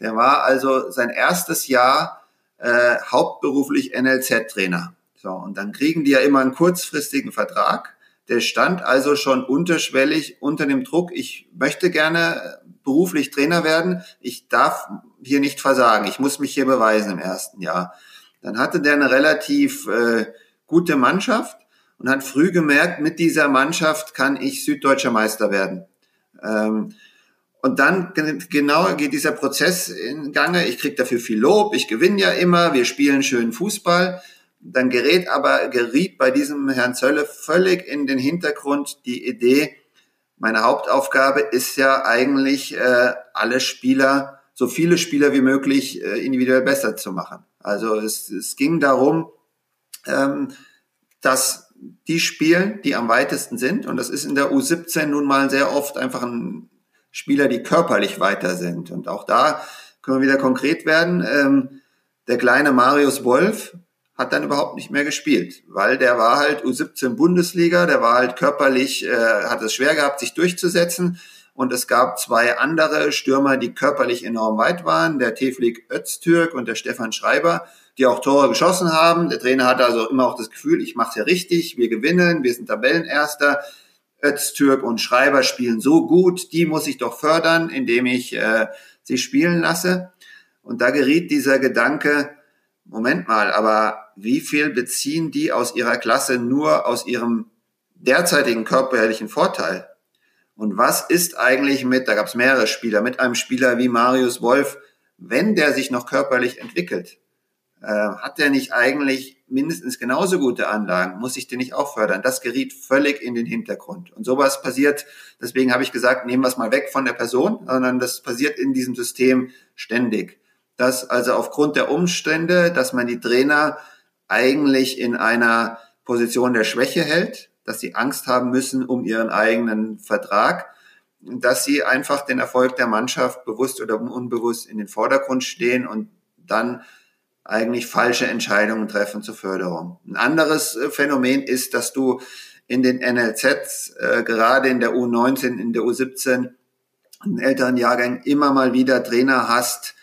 Der war also sein erstes Jahr äh, hauptberuflich NLZ-Trainer. So, und dann kriegen die ja immer einen kurzfristigen Vertrag der stand also schon unterschwellig unter dem Druck, ich möchte gerne beruflich Trainer werden, ich darf hier nicht versagen, ich muss mich hier beweisen im ersten Jahr. Dann hatte der eine relativ äh, gute Mannschaft und hat früh gemerkt, mit dieser Mannschaft kann ich süddeutscher Meister werden. Ähm, und dann genau geht dieser Prozess in Gange. Ich krieg dafür viel Lob, ich gewinne ja immer, wir spielen schön Fußball. Dann gerät aber, geriet bei diesem Herrn Zölle völlig in den Hintergrund die Idee, meine Hauptaufgabe ist ja eigentlich, äh, alle Spieler, so viele Spieler wie möglich äh, individuell besser zu machen. Also es, es ging darum, ähm, dass die spielen, die am weitesten sind, und das ist in der U17 nun mal sehr oft einfach ein Spieler, die körperlich weiter sind. Und auch da können wir wieder konkret werden. Ähm, der kleine Marius Wolf, hat dann überhaupt nicht mehr gespielt, weil der war halt U17 Bundesliga, der war halt körperlich, äh, hat es schwer gehabt, sich durchzusetzen. Und es gab zwei andere Stürmer, die körperlich enorm weit waren, der Teflik Öztürk und der Stefan Schreiber, die auch Tore geschossen haben. Der Trainer hatte also immer auch das Gefühl, ich mache es ja richtig, wir gewinnen, wir sind Tabellenerster. Öztürk und Schreiber spielen so gut, die muss ich doch fördern, indem ich äh, sie spielen lasse. Und da geriet dieser Gedanke, Moment mal, aber wie viel beziehen die aus ihrer Klasse nur aus ihrem derzeitigen körperlichen Vorteil? Und was ist eigentlich mit, da gab es mehrere Spieler, mit einem Spieler wie Marius Wolf, wenn der sich noch körperlich entwickelt? Äh, hat der nicht eigentlich mindestens genauso gute Anlagen? Muss ich den nicht auch fördern? Das geriet völlig in den Hintergrund. Und sowas passiert, deswegen habe ich gesagt, nehmen wir es mal weg von der Person, sondern das passiert in diesem System ständig. Dass also aufgrund der Umstände, dass man die Trainer eigentlich in einer Position der Schwäche hält, dass sie Angst haben müssen um ihren eigenen Vertrag, dass sie einfach den Erfolg der Mannschaft bewusst oder unbewusst in den Vordergrund stehen und dann eigentlich falsche Entscheidungen treffen zur Förderung. Ein anderes äh, Phänomen ist, dass du in den NLZs, äh, gerade in der U19, in der U17, in älteren Jahrgängen immer mal wieder Trainer hast,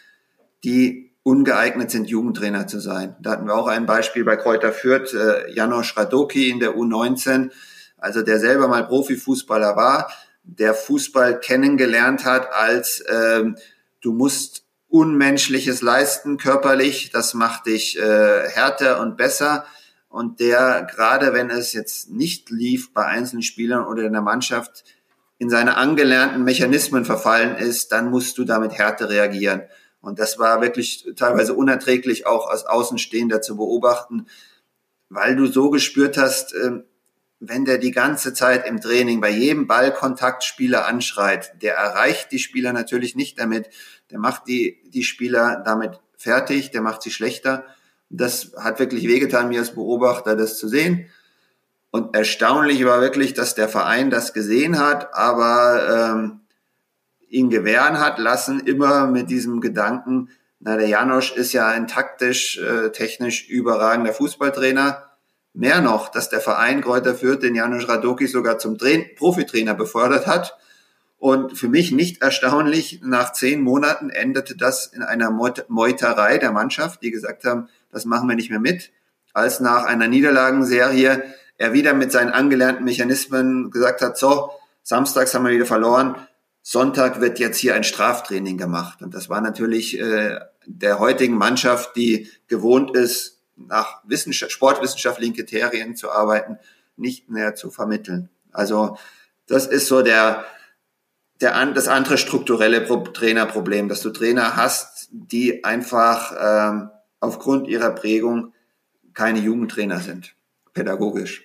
die ungeeignet sind, Jugendtrainer zu sein. Da hatten wir auch ein Beispiel bei Kräuter Fürth, äh, Janosch Radoki in der U19, also der selber mal Profifußballer war, der Fußball kennengelernt hat als ähm, du musst Unmenschliches leisten körperlich, das macht dich äh, härter und besser und der gerade wenn es jetzt nicht lief bei einzelnen Spielern oder in der Mannschaft in seine angelernten Mechanismen verfallen ist, dann musst du damit Härte reagieren. Und das war wirklich teilweise unerträglich auch als Außenstehender zu beobachten, weil du so gespürt hast, ähm, wenn der die ganze Zeit im Training bei jedem Ballkontakt Spieler anschreit, der erreicht die Spieler natürlich nicht damit, der macht die, die Spieler damit fertig, der macht sie schlechter. Das hat wirklich wehgetan, mir als Beobachter das zu sehen. Und erstaunlich war wirklich, dass der Verein das gesehen hat, aber ähm, ihn gewähren hat lassen, immer mit diesem Gedanken, na, der Janosch ist ja ein taktisch, äh, technisch überragender Fußballtrainer. Mehr noch, dass der Verein Kräuter Fürth den Janosch Radoki sogar zum Train Profitrainer befördert hat. Und für mich nicht erstaunlich, nach zehn Monaten endete das in einer Meuterei der Mannschaft, die gesagt haben, das machen wir nicht mehr mit, als nach einer Niederlagenserie er wieder mit seinen angelernten Mechanismen gesagt hat, so, samstags haben wir wieder verloren, Sonntag wird jetzt hier ein Straftraining gemacht. Und das war natürlich äh, der heutigen Mannschaft, die gewohnt ist, nach Wissenschaft, sportwissenschaftlichen Kriterien zu arbeiten, nicht mehr zu vermitteln. Also das ist so der, der das andere strukturelle Trainerproblem, dass du Trainer hast, die einfach ähm, aufgrund ihrer Prägung keine Jugendtrainer sind, pädagogisch.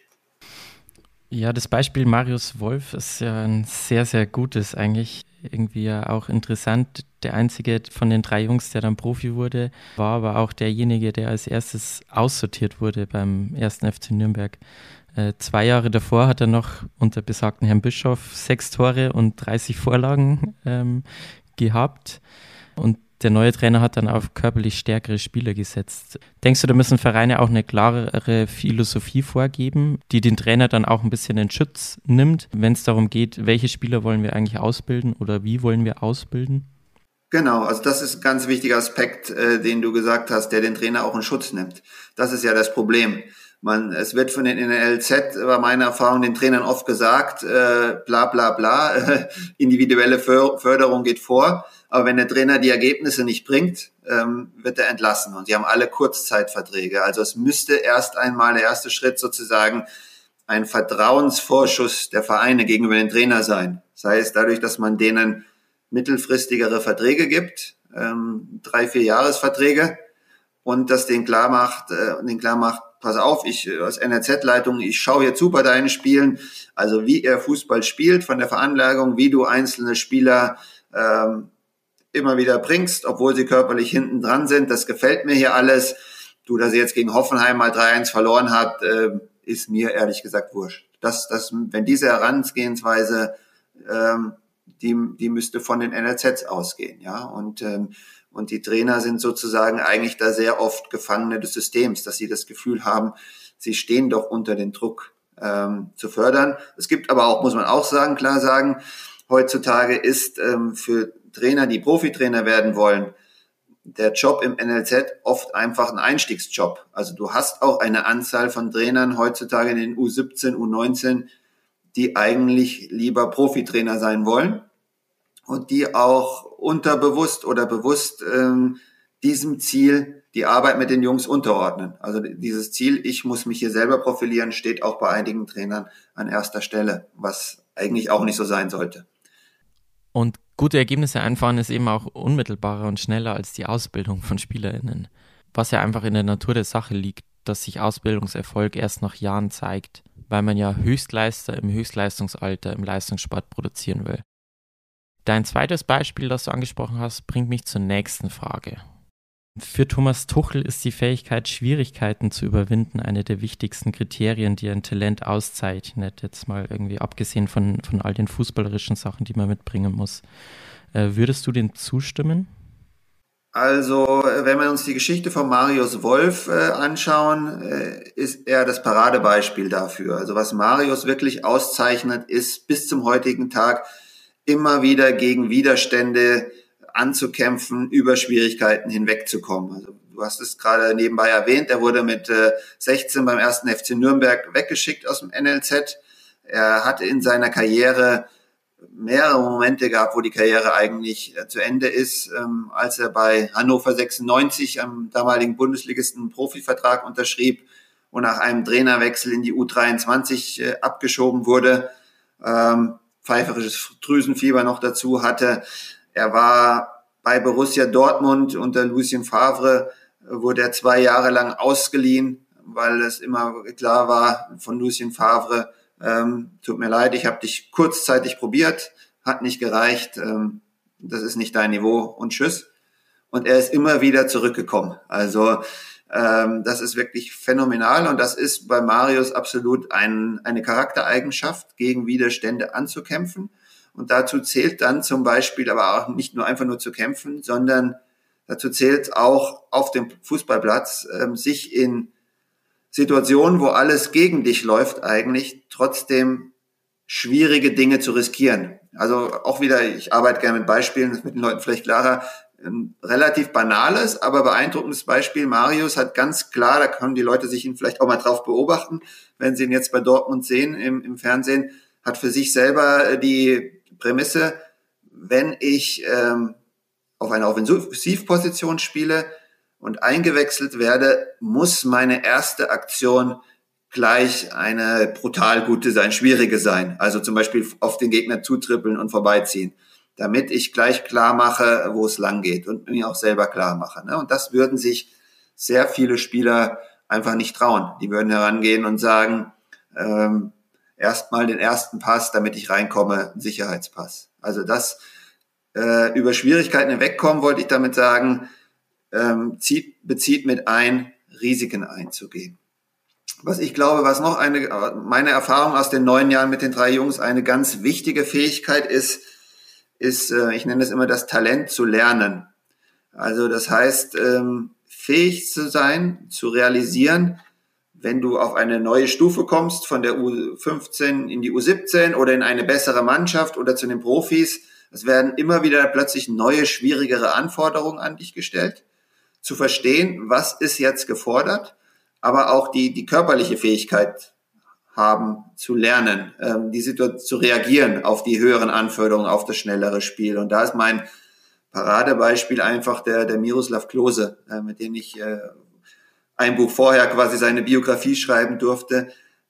Ja, das Beispiel Marius Wolf ist ja ein sehr, sehr gutes eigentlich. Irgendwie ja auch interessant. Der einzige von den drei Jungs, der dann Profi wurde, war aber auch derjenige, der als erstes aussortiert wurde beim ersten FC Nürnberg. Äh, zwei Jahre davor hat er noch unter besagten Herrn Bischof sechs Tore und 30 Vorlagen ähm, gehabt. Und der neue Trainer hat dann auf körperlich stärkere Spieler gesetzt. Denkst du, da müssen Vereine auch eine klarere Philosophie vorgeben, die den Trainer dann auch ein bisschen in Schutz nimmt, wenn es darum geht, welche Spieler wollen wir eigentlich ausbilden oder wie wollen wir ausbilden? Genau, also das ist ein ganz wichtiger Aspekt, äh, den du gesagt hast, der den Trainer auch in Schutz nimmt. Das ist ja das Problem. Man, es wird von den NLZ, war meine Erfahrung, den Trainern oft gesagt, äh, bla bla bla, äh, individuelle Förderung geht vor. Aber wenn der Trainer die Ergebnisse nicht bringt, ähm, wird er entlassen. Und die haben alle Kurzzeitverträge. Also es müsste erst einmal der erste Schritt sozusagen ein Vertrauensvorschuss der Vereine gegenüber den Trainer sein. Sei es dadurch, dass man denen mittelfristigere Verträge gibt, ähm, drei, vier Jahresverträge, und das den klar macht, äh, den klar macht, pass auf, ich äh, als NRZ-Leitung, ich schaue hier zu bei deinen Spielen, also wie er Fußball spielt, von der Veranlagung, wie du einzelne Spieler ähm, immer wieder bringst, obwohl sie körperlich hinten dran sind. Das gefällt mir hier alles. Du, dass sie jetzt gegen Hoffenheim mal 3-1 verloren hat, äh, ist mir ehrlich gesagt wurscht. Das, das, wenn diese Herangehensweise, ähm, die, die müsste von den NLZs ausgehen, ja. Und, ähm, und die Trainer sind sozusagen eigentlich da sehr oft Gefangene des Systems, dass sie das Gefühl haben, sie stehen doch unter den Druck ähm, zu fördern. Es gibt aber auch, muss man auch sagen, klar sagen, heutzutage ist ähm, für Trainer, die Profitrainer werden wollen, der Job im NLZ oft einfach ein Einstiegsjob. Also du hast auch eine Anzahl von Trainern heutzutage in den U17, U19, die eigentlich lieber Profitrainer sein wollen und die auch unterbewusst oder bewusst ähm, diesem Ziel die Arbeit mit den Jungs unterordnen. Also dieses Ziel, ich muss mich hier selber profilieren, steht auch bei einigen Trainern an erster Stelle, was eigentlich auch nicht so sein sollte. Und gute Ergebnisse einfahren ist eben auch unmittelbarer und schneller als die Ausbildung von SpielerInnen. Was ja einfach in der Natur der Sache liegt, dass sich Ausbildungserfolg erst nach Jahren zeigt, weil man ja Höchstleister im Höchstleistungsalter im Leistungssport produzieren will. Dein zweites Beispiel, das du angesprochen hast, bringt mich zur nächsten Frage. Für Thomas Tuchel ist die Fähigkeit, Schwierigkeiten zu überwinden, eine der wichtigsten Kriterien, die ein Talent auszeichnet. Jetzt mal irgendwie abgesehen von, von all den fußballerischen Sachen, die man mitbringen muss. Äh, würdest du dem zustimmen? Also, wenn wir uns die Geschichte von Marius Wolf äh, anschauen, äh, ist er das Paradebeispiel dafür. Also, was Marius wirklich auszeichnet, ist bis zum heutigen Tag immer wieder gegen Widerstände anzukämpfen, über Schwierigkeiten hinwegzukommen. Also du hast es gerade nebenbei erwähnt, er wurde mit äh, 16 beim ersten FC Nürnberg weggeschickt aus dem NLZ. Er hatte in seiner Karriere mehrere Momente gehabt, wo die Karriere eigentlich äh, zu Ende ist, ähm, als er bei Hannover 96 am damaligen Bundesligisten Profivertrag unterschrieb und nach einem Trainerwechsel in die U23 äh, abgeschoben wurde, ähm, pfeiferisches Drüsenfieber noch dazu hatte. Er war bei Borussia Dortmund unter Lucien Favre, wurde er zwei Jahre lang ausgeliehen, weil es immer klar war von Lucien Favre, ähm, tut mir leid, ich habe dich kurzzeitig probiert, hat nicht gereicht, ähm, das ist nicht dein Niveau und tschüss. Und er ist immer wieder zurückgekommen. Also ähm, das ist wirklich phänomenal und das ist bei Marius absolut ein, eine Charaktereigenschaft, gegen Widerstände anzukämpfen. Und dazu zählt dann zum Beispiel aber auch nicht nur einfach nur zu kämpfen, sondern dazu zählt auch auf dem Fußballplatz, ähm, sich in Situationen, wo alles gegen dich läuft, eigentlich trotzdem schwierige Dinge zu riskieren. Also auch wieder, ich arbeite gerne mit Beispielen, das mit den Leuten vielleicht klarer, ein relativ banales, aber beeindruckendes Beispiel. Marius hat ganz klar, da können die Leute sich ihn vielleicht auch mal drauf beobachten, wenn sie ihn jetzt bei Dortmund sehen im, im Fernsehen, hat für sich selber die Prämisse, wenn ich ähm, auf einer Offensivposition spiele und eingewechselt werde, muss meine erste Aktion gleich eine brutal gute sein, schwierige sein. Also zum Beispiel auf den Gegner zutrippeln und vorbeiziehen. Damit ich gleich klar mache, wo es lang geht und mir auch selber klar mache. Ne? Und das würden sich sehr viele Spieler einfach nicht trauen. Die würden herangehen und sagen, ähm, erstmal den ersten Pass, damit ich reinkomme, einen Sicherheitspass. Also das äh, über Schwierigkeiten hinwegkommen, wollte ich damit sagen, ähm, zieht, bezieht mit ein, Risiken einzugehen. Was ich glaube, was noch eine, meine Erfahrung aus den neun Jahren mit den drei Jungs eine ganz wichtige Fähigkeit ist, ist, äh, ich nenne es immer das Talent zu lernen. Also das heißt, ähm, fähig zu sein, zu realisieren, wenn du auf eine neue Stufe kommst, von der U15 in die U17 oder in eine bessere Mannschaft oder zu den Profis, es werden immer wieder plötzlich neue, schwierigere Anforderungen an dich gestellt. Zu verstehen, was ist jetzt gefordert, aber auch die, die körperliche Fähigkeit haben zu lernen, ähm, die Situation zu reagieren auf die höheren Anforderungen, auf das schnellere Spiel. Und da ist mein Paradebeispiel einfach der, der Miroslav Klose, äh, mit dem ich äh, ein Buch vorher quasi seine Biografie schreiben durfte,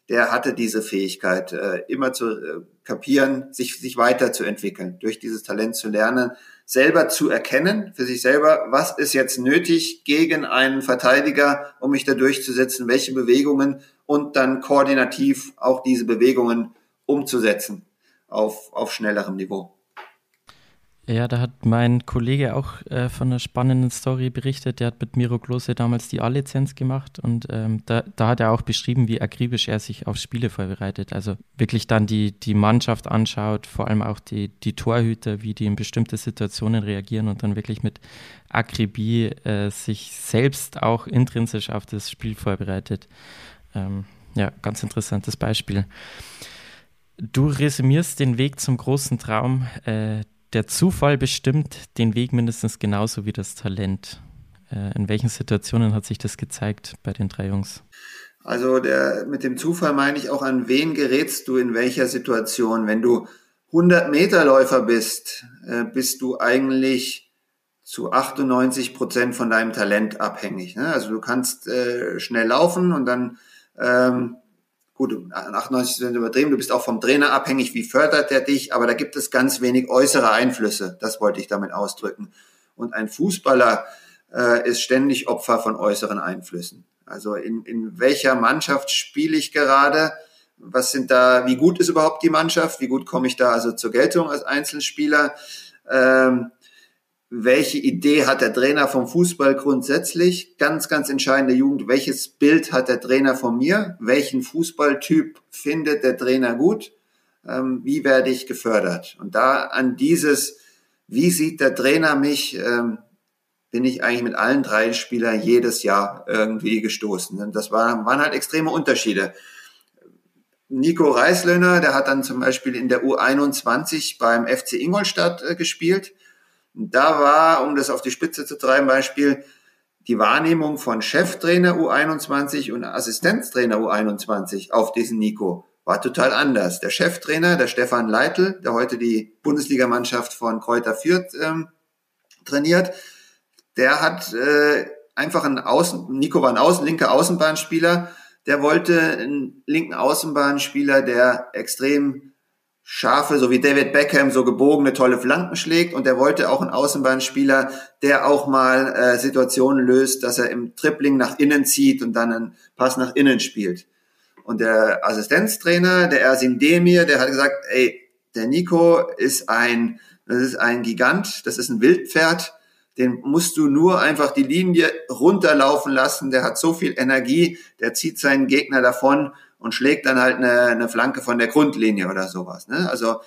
der hatte diese Fähigkeit, äh, immer zu äh, kapieren, sich, sich weiterzuentwickeln, durch dieses Talent zu lernen, selber zu erkennen, für sich selber, was ist jetzt nötig gegen einen Verteidiger, um mich da durchzusetzen, welche Bewegungen und dann koordinativ auch diese Bewegungen umzusetzen auf, auf schnellerem Niveau. Ja, da hat mein Kollege auch äh, von einer spannenden Story berichtet. Der hat mit Miro Klose damals die A-Lizenz gemacht und ähm, da, da, hat er auch beschrieben, wie akribisch er sich auf Spiele vorbereitet. Also wirklich dann die, die Mannschaft anschaut, vor allem auch die, die Torhüter, wie die in bestimmte Situationen reagieren und dann wirklich mit Akribie äh, sich selbst auch intrinsisch auf das Spiel vorbereitet. Ähm, ja, ganz interessantes Beispiel. Du resümierst den Weg zum großen Traum. Äh, der Zufall bestimmt den Weg mindestens genauso wie das Talent. Äh, in welchen Situationen hat sich das gezeigt bei den drei Jungs? Also der, mit dem Zufall meine ich auch, an wen gerätst du in welcher Situation. Wenn du 100 Meter Läufer bist, äh, bist du eigentlich zu 98 Prozent von deinem Talent abhängig. Ne? Also du kannst äh, schnell laufen und dann ähm, gut, 98 sind übertrieben, du bist auch vom Trainer abhängig, wie fördert er dich, aber da gibt es ganz wenig äußere Einflüsse, das wollte ich damit ausdrücken. Und ein Fußballer äh, ist ständig Opfer von äußeren Einflüssen. Also in, in welcher Mannschaft spiele ich gerade? Was sind da, wie gut ist überhaupt die Mannschaft? Wie gut komme ich da also zur Geltung als Einzelspieler? Ähm, welche Idee hat der Trainer vom Fußball grundsätzlich? Ganz, ganz entscheidende Jugend. Welches Bild hat der Trainer von mir? Welchen Fußballtyp findet der Trainer gut? Ähm, wie werde ich gefördert? Und da an dieses, wie sieht der Trainer mich, ähm, bin ich eigentlich mit allen drei Spielern jedes Jahr irgendwie gestoßen. Und das waren, waren halt extreme Unterschiede. Nico Reislöhner, der hat dann zum Beispiel in der U21 beim FC Ingolstadt äh, gespielt da war, um das auf die Spitze zu treiben, Beispiel, die Wahrnehmung von Cheftrainer U21 und Assistenztrainer U21 auf diesen Nico war total anders. Der Cheftrainer, der Stefan Leitl, der heute die Bundesligamannschaft von Kräuter Fürth ähm, trainiert, der hat äh, einfach einen Außen, Nico war ein Außen, linker Außenbahnspieler, der wollte einen linken Außenbahnspieler, der extrem scharfe, so wie David Beckham, so gebogene, tolle Flanken schlägt. Und er wollte auch einen Außenbahnspieler, der auch mal äh, Situationen löst, dass er im Tripling nach innen zieht und dann einen Pass nach innen spielt. Und der Assistenztrainer, der Ersin Demir, der hat gesagt, ey, der Nico ist ein, das ist ein Gigant, das ist ein Wildpferd, den musst du nur einfach die Linie runterlaufen lassen, der hat so viel Energie, der zieht seinen Gegner davon und schlägt dann halt eine, eine Flanke von der Grundlinie oder sowas. Ne? Also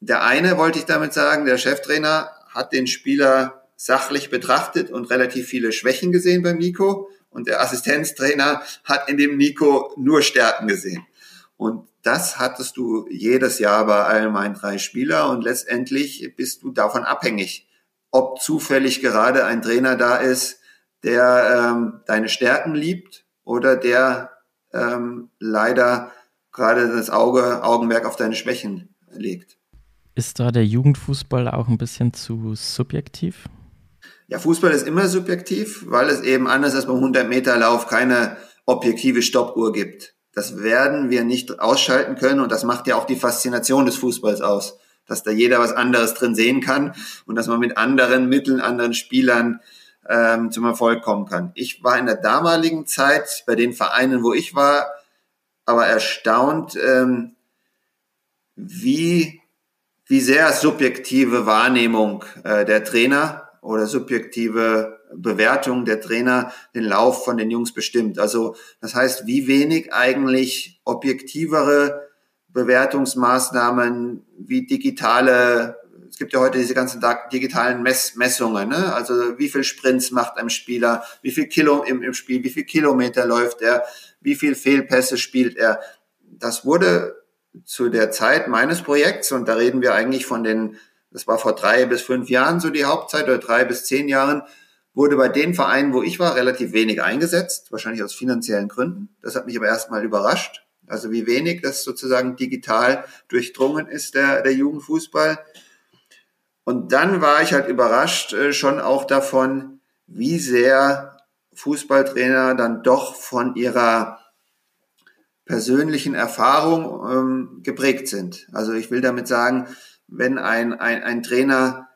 der eine, wollte ich damit sagen, der Cheftrainer hat den Spieler sachlich betrachtet und relativ viele Schwächen gesehen beim Nico und der Assistenztrainer hat in dem Nico nur Stärken gesehen. Und das hattest du jedes Jahr bei allen meinen drei Spieler und letztendlich bist du davon abhängig, ob zufällig gerade ein Trainer da ist, der ähm, deine Stärken liebt oder der ähm, leider gerade das Auge, Augenmerk auf deine Schwächen legt. Ist da der Jugendfußball auch ein bisschen zu subjektiv? Ja, Fußball ist immer subjektiv, weil es eben anders als beim 100-Meter-Lauf keine objektive Stoppuhr gibt. Das werden wir nicht ausschalten können und das macht ja auch die Faszination des Fußballs aus. dass da jeder was anderes drin sehen kann und dass man mit anderen Mitteln, anderen Spielern ähm, zum Erfolg kommen kann. Ich war in der damaligen Zeit bei den Vereinen, wo ich war, aber erstaunt, ähm, wie, wie sehr subjektive Wahrnehmung äh, der Trainer oder subjektive Bewertung der Trainer den Lauf von den Jungs bestimmt. Also das heißt, wie wenig eigentlich objektivere Bewertungsmaßnahmen wie digitale gibt ja heute diese ganzen digitalen Mess Messungen, ne? also wie viel Sprints macht ein Spieler, wie viel Kilo im, im Spiel, wie viel Kilometer läuft er, wie viel Fehlpässe spielt er. Das wurde zu der Zeit meines Projekts, und da reden wir eigentlich von den, das war vor drei bis fünf Jahren so die Hauptzeit oder drei bis zehn Jahren, wurde bei den Vereinen, wo ich war, relativ wenig eingesetzt, wahrscheinlich aus finanziellen Gründen. Das hat mich aber erstmal überrascht. Also wie wenig das sozusagen digital durchdrungen ist, der, der Jugendfußball. Und dann war ich halt überrascht äh, schon auch davon, wie sehr Fußballtrainer dann doch von ihrer persönlichen Erfahrung ähm, geprägt sind. Also ich will damit sagen, wenn ein, ein, ein Trainer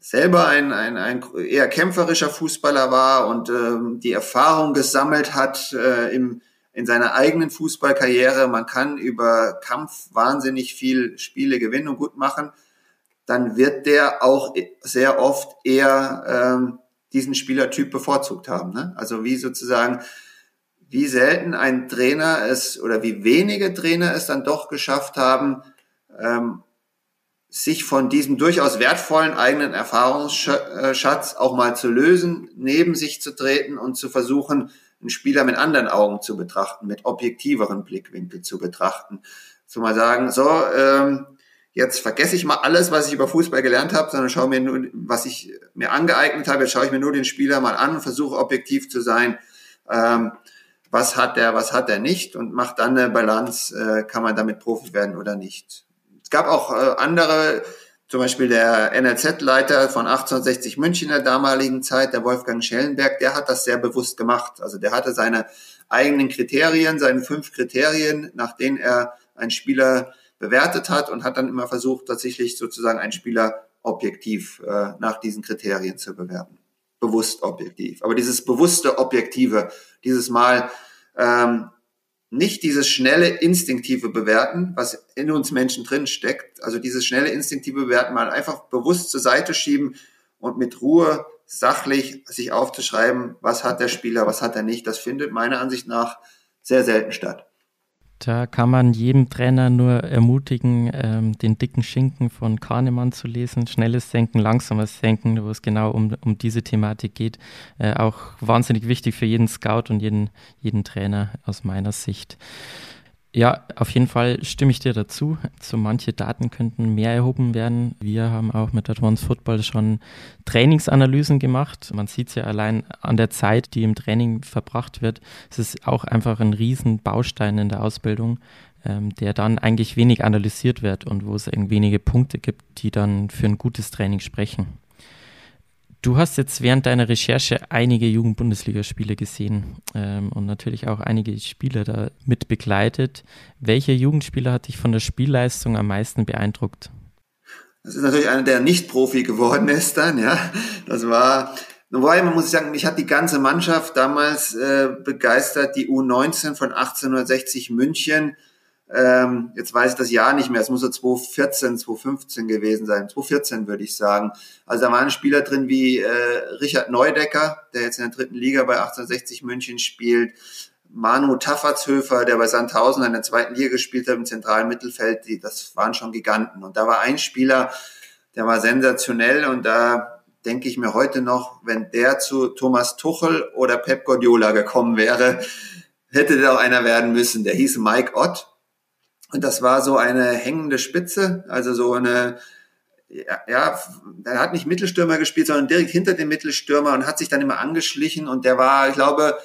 selber ein, ein, ein eher kämpferischer Fußballer war und ähm, die Erfahrung gesammelt hat äh, im, in seiner eigenen Fußballkarriere, man kann über Kampf wahnsinnig viel Spiele gewinnen und gut machen, dann wird der auch sehr oft eher ähm, diesen Spielertyp bevorzugt haben. Ne? Also wie sozusagen, wie selten ein Trainer es oder wie wenige Trainer es dann doch geschafft haben, ähm, sich von diesem durchaus wertvollen eigenen Erfahrungsschatz auch mal zu lösen, neben sich zu treten und zu versuchen, einen Spieler mit anderen Augen zu betrachten, mit objektiveren Blickwinkel zu betrachten. So mal sagen, so, ähm, jetzt vergesse ich mal alles, was ich über Fußball gelernt habe, sondern schaue mir nur, was ich mir angeeignet habe, jetzt schaue ich mir nur den Spieler mal an und versuche objektiv zu sein. Ähm, was hat der, was hat er nicht und macht dann eine Balance, äh, kann man damit Profi werden oder nicht. Es gab auch äh, andere, zum Beispiel der NLZ-Leiter von 1860 München in der damaligen Zeit, der Wolfgang Schellenberg, der hat das sehr bewusst gemacht. Also der hatte seine eigenen Kriterien, seine fünf Kriterien, nach denen er einen Spieler bewertet hat und hat dann immer versucht, tatsächlich sozusagen einen Spieler objektiv äh, nach diesen Kriterien zu bewerten. Bewusst objektiv. Aber dieses bewusste Objektive, dieses Mal ähm, nicht dieses schnelle instinktive Bewerten, was in uns Menschen drin steckt, also dieses schnelle instinktive Bewerten mal einfach bewusst zur Seite schieben und mit Ruhe sachlich sich aufzuschreiben, was hat der Spieler, was hat er nicht, das findet meiner Ansicht nach sehr selten statt. Da kann man jedem Trainer nur ermutigen, ähm, den dicken Schinken von Kahnemann zu lesen. Schnelles Senken, langsames Senken, wo es genau um, um diese Thematik geht. Äh, auch wahnsinnig wichtig für jeden Scout und jeden, jeden Trainer aus meiner Sicht. Ja, auf jeden Fall stimme ich dir dazu. So manche Daten könnten mehr erhoben werden. Wir haben auch mit Advanced Football schon Trainingsanalysen gemacht. Man sieht es ja allein an der Zeit, die im Training verbracht wird. Es ist auch einfach ein riesen Baustein in der Ausbildung, ähm, der dann eigentlich wenig analysiert wird und wo es wenige Punkte gibt, die dann für ein gutes Training sprechen. Du hast jetzt während deiner Recherche einige Jugend-Bundesligaspiele gesehen ähm, und natürlich auch einige Spiele da mit begleitet. Welcher Jugendspieler hat dich von der Spielleistung am meisten beeindruckt? Das ist natürlich einer, der nicht Profi geworden ist dann, ja. Das war, wobei man muss sagen, mich hat die ganze Mannschaft damals äh, begeistert, die U19 von 1860 München ähm, jetzt weiß ich das Jahr nicht mehr, es muss so 2014, 2015 gewesen sein, 2014 würde ich sagen. Also da waren Spieler drin wie äh, Richard Neudecker, der jetzt in der dritten Liga bei 1860 München spielt, Manu Taffertshöfer, der bei Sandhausen in der zweiten Liga gespielt hat im zentralen Mittelfeld, die, das waren schon Giganten. Und da war ein Spieler, der war sensationell und da denke ich mir heute noch, wenn der zu Thomas Tuchel oder Pep Guardiola gekommen wäre, hätte der auch einer werden müssen. Der hieß Mike Ott und das war so eine hängende Spitze, also so eine, ja, ja, er hat nicht Mittelstürmer gespielt, sondern direkt hinter dem Mittelstürmer und hat sich dann immer angeschlichen. Und der war, ich glaube,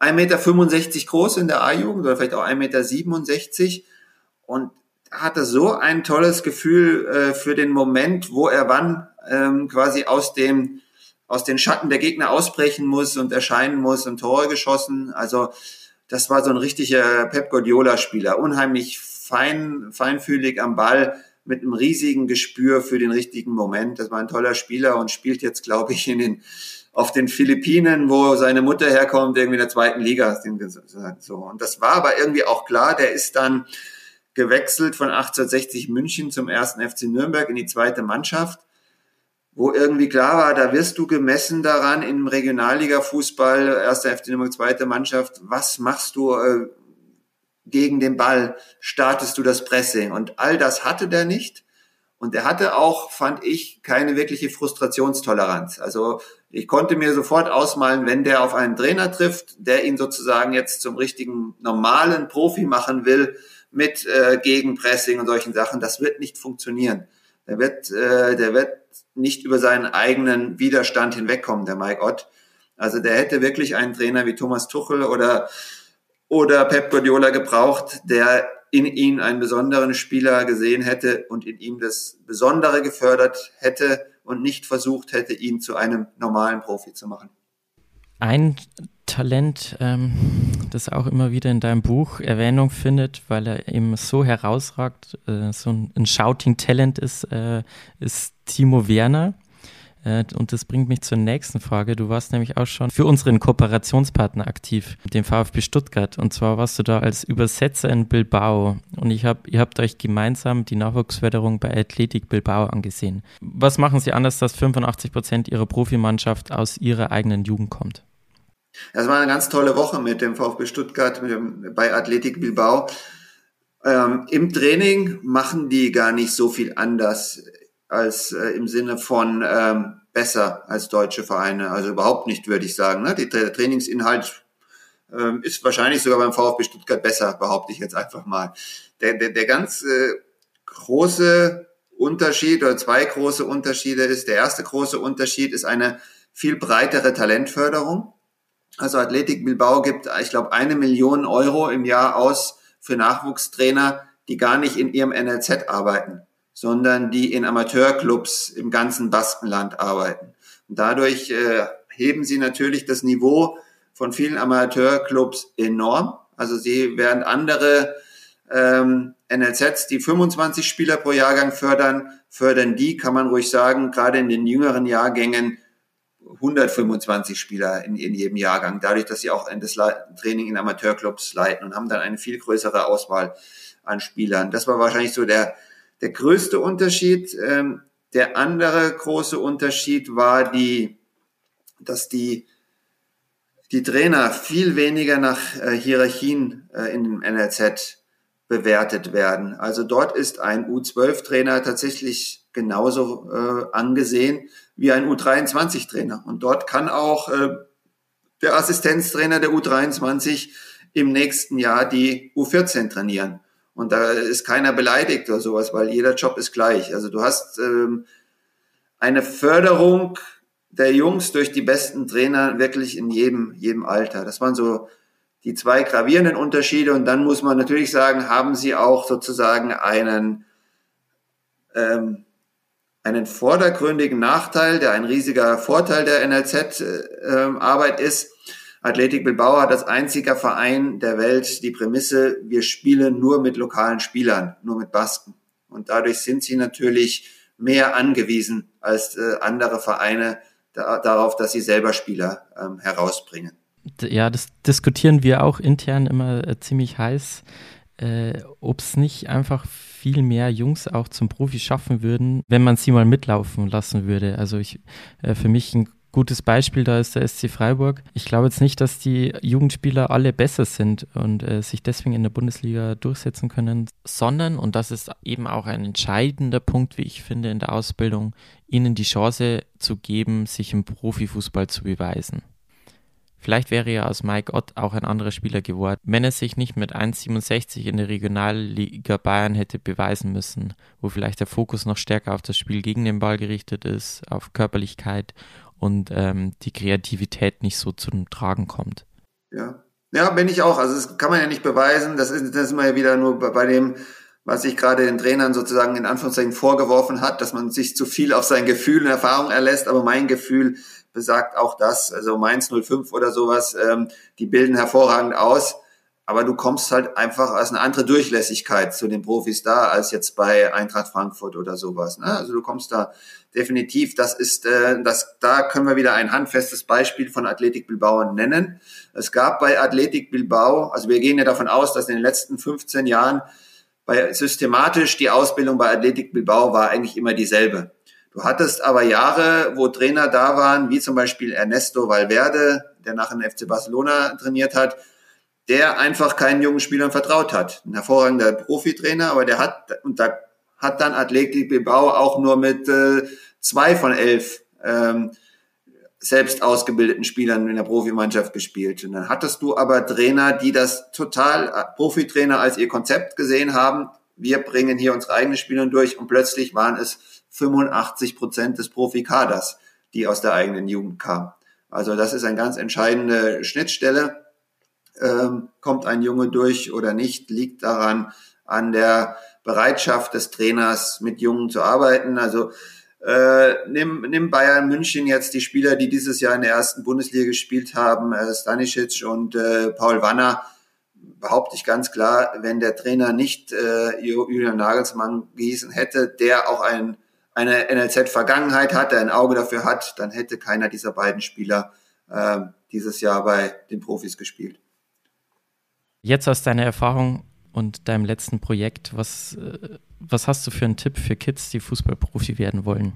1,65 Meter groß in der A-Jugend oder vielleicht auch 1,67 Meter und hatte so ein tolles Gefühl äh, für den Moment, wo er wann ähm, quasi aus dem aus den Schatten der Gegner ausbrechen muss und erscheinen muss und Tore geschossen. Also das war so ein richtiger Pep Guardiola-Spieler, unheimlich fein, feinfühlig am Ball, mit einem riesigen Gespür für den richtigen Moment. Das war ein toller Spieler und spielt jetzt, glaube ich, in den, auf den Philippinen, wo seine Mutter herkommt, irgendwie in der zweiten Liga. So. Und das war aber irgendwie auch klar, der ist dann gewechselt von 1860 München zum ersten FC Nürnberg in die zweite Mannschaft, wo irgendwie klar war, da wirst du gemessen daran im Regionalliga-Fußball, erster FC Nürnberg, zweite Mannschaft, was machst du äh, gegen den Ball, startest du das Pressing und all das hatte der nicht. Und er hatte auch, fand ich, keine wirkliche Frustrationstoleranz. Also ich konnte mir sofort ausmalen, wenn der auf einen Trainer trifft, der ihn sozusagen jetzt zum richtigen normalen Profi machen will, mit äh, Gegenpressing und solchen Sachen, das wird nicht funktionieren. Der wird, äh, der wird nicht über seinen eigenen Widerstand hinwegkommen, der Mike Ott. Also der hätte wirklich einen Trainer wie Thomas Tuchel oder, oder Pep Guardiola gebraucht, der in ihn einen besonderen Spieler gesehen hätte und in ihm das Besondere gefördert hätte und nicht versucht hätte, ihn zu einem normalen Profi zu machen. Ein Talent, ähm, das auch immer wieder in deinem Buch Erwähnung findet, weil er eben so herausragt, äh, so ein, ein Shouting-Talent ist, äh, ist Timo Werner. Äh, und das bringt mich zur nächsten Frage. Du warst nämlich auch schon für unseren Kooperationspartner aktiv, den VfB Stuttgart. Und zwar warst du da als Übersetzer in Bilbao. Und ich hab, ihr habt euch gemeinsam die Nachwuchsförderung bei Athletic Bilbao angesehen. Was machen Sie anders, dass 85 Prozent Ihrer Profimannschaft aus Ihrer eigenen Jugend kommt? Das war eine ganz tolle Woche mit dem VfB Stuttgart dem, bei Athletic Bilbao. Ähm, Im Training machen die gar nicht so viel anders als äh, im Sinne von ähm, besser als deutsche Vereine. Also überhaupt nicht, würde ich sagen. Ne? Der Trainingsinhalt ähm, ist wahrscheinlich sogar beim VfB Stuttgart besser, behaupte ich jetzt einfach mal. Der, der, der ganz äh, große Unterschied oder zwei große Unterschiede ist, der erste große Unterschied ist eine viel breitere Talentförderung. Also Athletik Bilbao gibt, ich glaube, eine Million Euro im Jahr aus für Nachwuchstrainer, die gar nicht in ihrem NLZ arbeiten, sondern die in Amateurclubs im ganzen Baskenland arbeiten. Und dadurch äh, heben sie natürlich das Niveau von vielen Amateurclubs enorm. Also sie während andere ähm, NLZs, die 25 Spieler pro Jahrgang fördern, fördern die, kann man ruhig sagen, gerade in den jüngeren Jahrgängen 125 Spieler in, in jedem Jahrgang, dadurch, dass sie auch das Training in Amateurclubs leiten und haben dann eine viel größere Auswahl an Spielern. Das war wahrscheinlich so der, der größte Unterschied. Ähm, der andere große Unterschied war die, dass die, die Trainer viel weniger nach äh, Hierarchien äh, in dem NLZ bewertet werden. Also dort ist ein U12-Trainer tatsächlich genauso äh, angesehen wie ein U23-Trainer. Und dort kann auch äh, der Assistenztrainer der U23 im nächsten Jahr die U14 trainieren. Und da ist keiner beleidigt oder sowas, weil jeder Job ist gleich. Also du hast ähm, eine Förderung der Jungs durch die besten Trainer wirklich in jedem, jedem Alter. Das waren so die zwei gravierenden Unterschiede. Und dann muss man natürlich sagen, haben sie auch sozusagen einen, ähm, einen vordergründigen Nachteil, der ein riesiger Vorteil der NLZ-Arbeit äh, ist. Athletic Bilbao hat als einziger Verein der Welt die Prämisse, wir spielen nur mit lokalen Spielern, nur mit Basken. Und dadurch sind sie natürlich mehr angewiesen als äh, andere Vereine da, darauf, dass sie selber Spieler ähm, herausbringen. Ja, das diskutieren wir auch intern immer äh, ziemlich heiß, äh, ob es nicht einfach viel mehr Jungs auch zum Profi schaffen würden, wenn man sie mal mitlaufen lassen würde. Also ich, äh, für mich ein gutes Beispiel da ist der SC Freiburg. Ich glaube jetzt nicht, dass die Jugendspieler alle besser sind und äh, sich deswegen in der Bundesliga durchsetzen können, sondern, und das ist eben auch ein entscheidender Punkt, wie ich finde, in der Ausbildung, ihnen die Chance zu geben, sich im Profifußball zu beweisen. Vielleicht wäre ja aus Mike Ott auch ein anderer Spieler geworden, wenn er sich nicht mit 1,67 in der Regionalliga Bayern hätte beweisen müssen, wo vielleicht der Fokus noch stärker auf das Spiel gegen den Ball gerichtet ist, auf Körperlichkeit und ähm, die Kreativität nicht so zum Tragen kommt. Ja. Ja, bin ich auch. Also das kann man ja nicht beweisen. Das ist, das ist mal ja wieder nur bei dem, was sich gerade den Trainern sozusagen in Anführungszeichen vorgeworfen hat, dass man sich zu viel auf sein Gefühl und Erfahrung erlässt. Aber mein Gefühl besagt auch das. Also Mainz 05 oder sowas, ähm, die bilden hervorragend aus. aber du kommst halt einfach als eine andere Durchlässigkeit zu den Profis da, als jetzt bei Eintracht Frankfurt oder sowas. Ne? Also du kommst da definitiv, das ist, äh, das, da können wir wieder ein handfestes Beispiel von Athletik Bilbao nennen. Es gab bei Athletik Bilbao, also wir gehen ja davon aus, dass in den letzten 15 Jahren bei systematisch die Ausbildung bei Athletik Bilbao war eigentlich immer dieselbe. Du hattest aber Jahre, wo Trainer da waren, wie zum Beispiel Ernesto Valverde, der nachher den FC Barcelona trainiert hat, der einfach keinen jungen Spielern vertraut hat. Ein hervorragender Profitrainer, aber der hat, und da hat dann Athletik Bilbao auch nur mit äh, zwei von elf ähm, selbst ausgebildeten Spielern in der Profimannschaft gespielt. Und dann hattest du aber Trainer, die das total, äh, Profitrainer als ihr Konzept gesehen haben. Wir bringen hier unsere eigenen Spieler durch und plötzlich waren es 85 Prozent des Profikaders, die aus der eigenen Jugend kamen. Also das ist eine ganz entscheidende Schnittstelle. Ähm, kommt ein Junge durch oder nicht, liegt daran an der Bereitschaft des Trainers, mit Jungen zu arbeiten. Also äh, nimm, nimm Bayern München jetzt die Spieler, die dieses Jahr in der ersten Bundesliga gespielt haben, äh, Stanisic und äh, Paul Wanner, behaupte ich ganz klar, wenn der Trainer nicht äh, Julian Nagelsmann gießen hätte, der auch ein eine NLZ-Vergangenheit hat, der ein Auge dafür hat, dann hätte keiner dieser beiden Spieler äh, dieses Jahr bei den Profis gespielt. Jetzt aus deiner Erfahrung und deinem letzten Projekt, was, äh, was hast du für einen Tipp für Kids, die Fußballprofi werden wollen?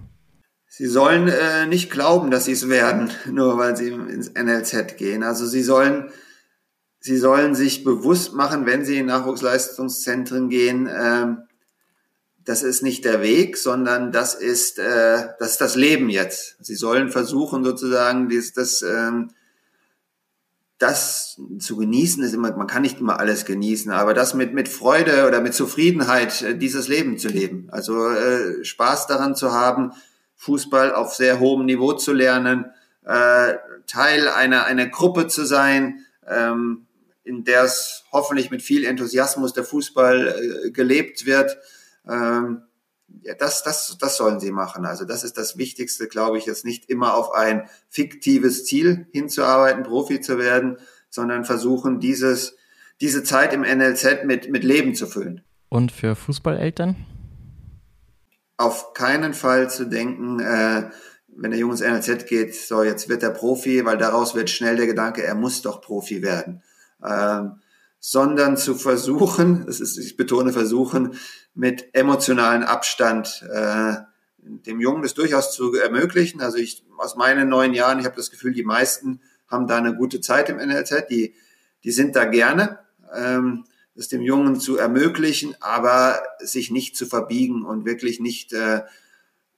Sie sollen äh, nicht glauben, dass sie es werden, nur weil sie ins NLZ gehen. Also sie sollen, sie sollen sich bewusst machen, wenn sie in Nachwuchsleistungszentren gehen, äh, das ist nicht der Weg, sondern das ist, äh, das, ist das Leben jetzt. Sie sollen versuchen, sozusagen, das, das, ähm, das zu genießen ist immer, man kann nicht immer alles genießen, aber das mit, mit Freude oder mit Zufriedenheit, äh, dieses Leben zu leben. Also äh, Spaß daran zu haben, Fußball auf sehr hohem Niveau zu lernen, äh, Teil einer, einer Gruppe zu sein, ähm, in der es hoffentlich mit viel Enthusiasmus der Fußball äh, gelebt wird ähm, ja, das, das, das sollen sie machen. Also das ist das Wichtigste, glaube ich, jetzt nicht immer auf ein fiktives Ziel hinzuarbeiten, Profi zu werden, sondern versuchen, dieses, diese Zeit im NLZ mit, mit Leben zu füllen. Und für Fußballeltern? Auf keinen Fall zu denken, äh, wenn der Junge ins NLZ geht, so jetzt wird er Profi, weil daraus wird schnell der Gedanke, er muss doch Profi werden. Ähm, sondern zu versuchen, das ist, ich betone versuchen, mit emotionalen Abstand äh, dem Jungen das durchaus zu ermöglichen. Also ich aus meinen neun Jahren, ich habe das Gefühl, die meisten haben da eine gute Zeit im NLZ, die, die sind da gerne, ähm, das dem Jungen zu ermöglichen, aber sich nicht zu verbiegen und wirklich nicht äh,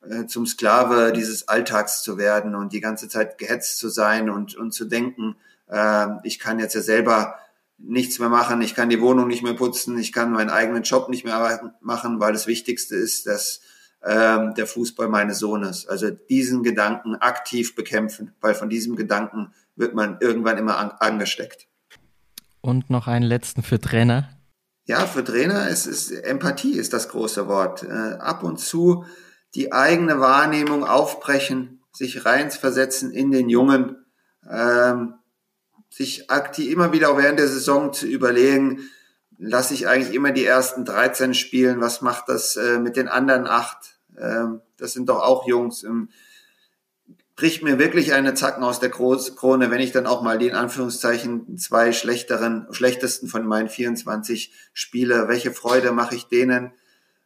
äh, zum Sklave dieses Alltags zu werden und die ganze Zeit gehetzt zu sein und, und zu denken, äh, ich kann jetzt ja selber nichts mehr machen, ich kann die Wohnung nicht mehr putzen, ich kann meinen eigenen Job nicht mehr machen, weil das Wichtigste ist, dass ähm, der Fußball meines Sohnes. Also diesen Gedanken aktiv bekämpfen, weil von diesem Gedanken wird man irgendwann immer an, angesteckt. Und noch einen letzten für Trainer. Ja, für Trainer ist, ist Empathie ist das große Wort. Äh, ab und zu die eigene Wahrnehmung aufbrechen, sich reinversetzen in den Jungen. Ähm, sich aktiv immer wieder auch während der Saison zu überlegen, lasse ich eigentlich immer die ersten 13 spielen, was macht das äh, mit den anderen acht? Ähm, das sind doch auch Jungs. Ähm, bricht mir wirklich eine Zacken aus der Krone, wenn ich dann auch mal die in Anführungszeichen zwei schlechteren, schlechtesten von meinen 24 spiele. Welche Freude mache ich denen?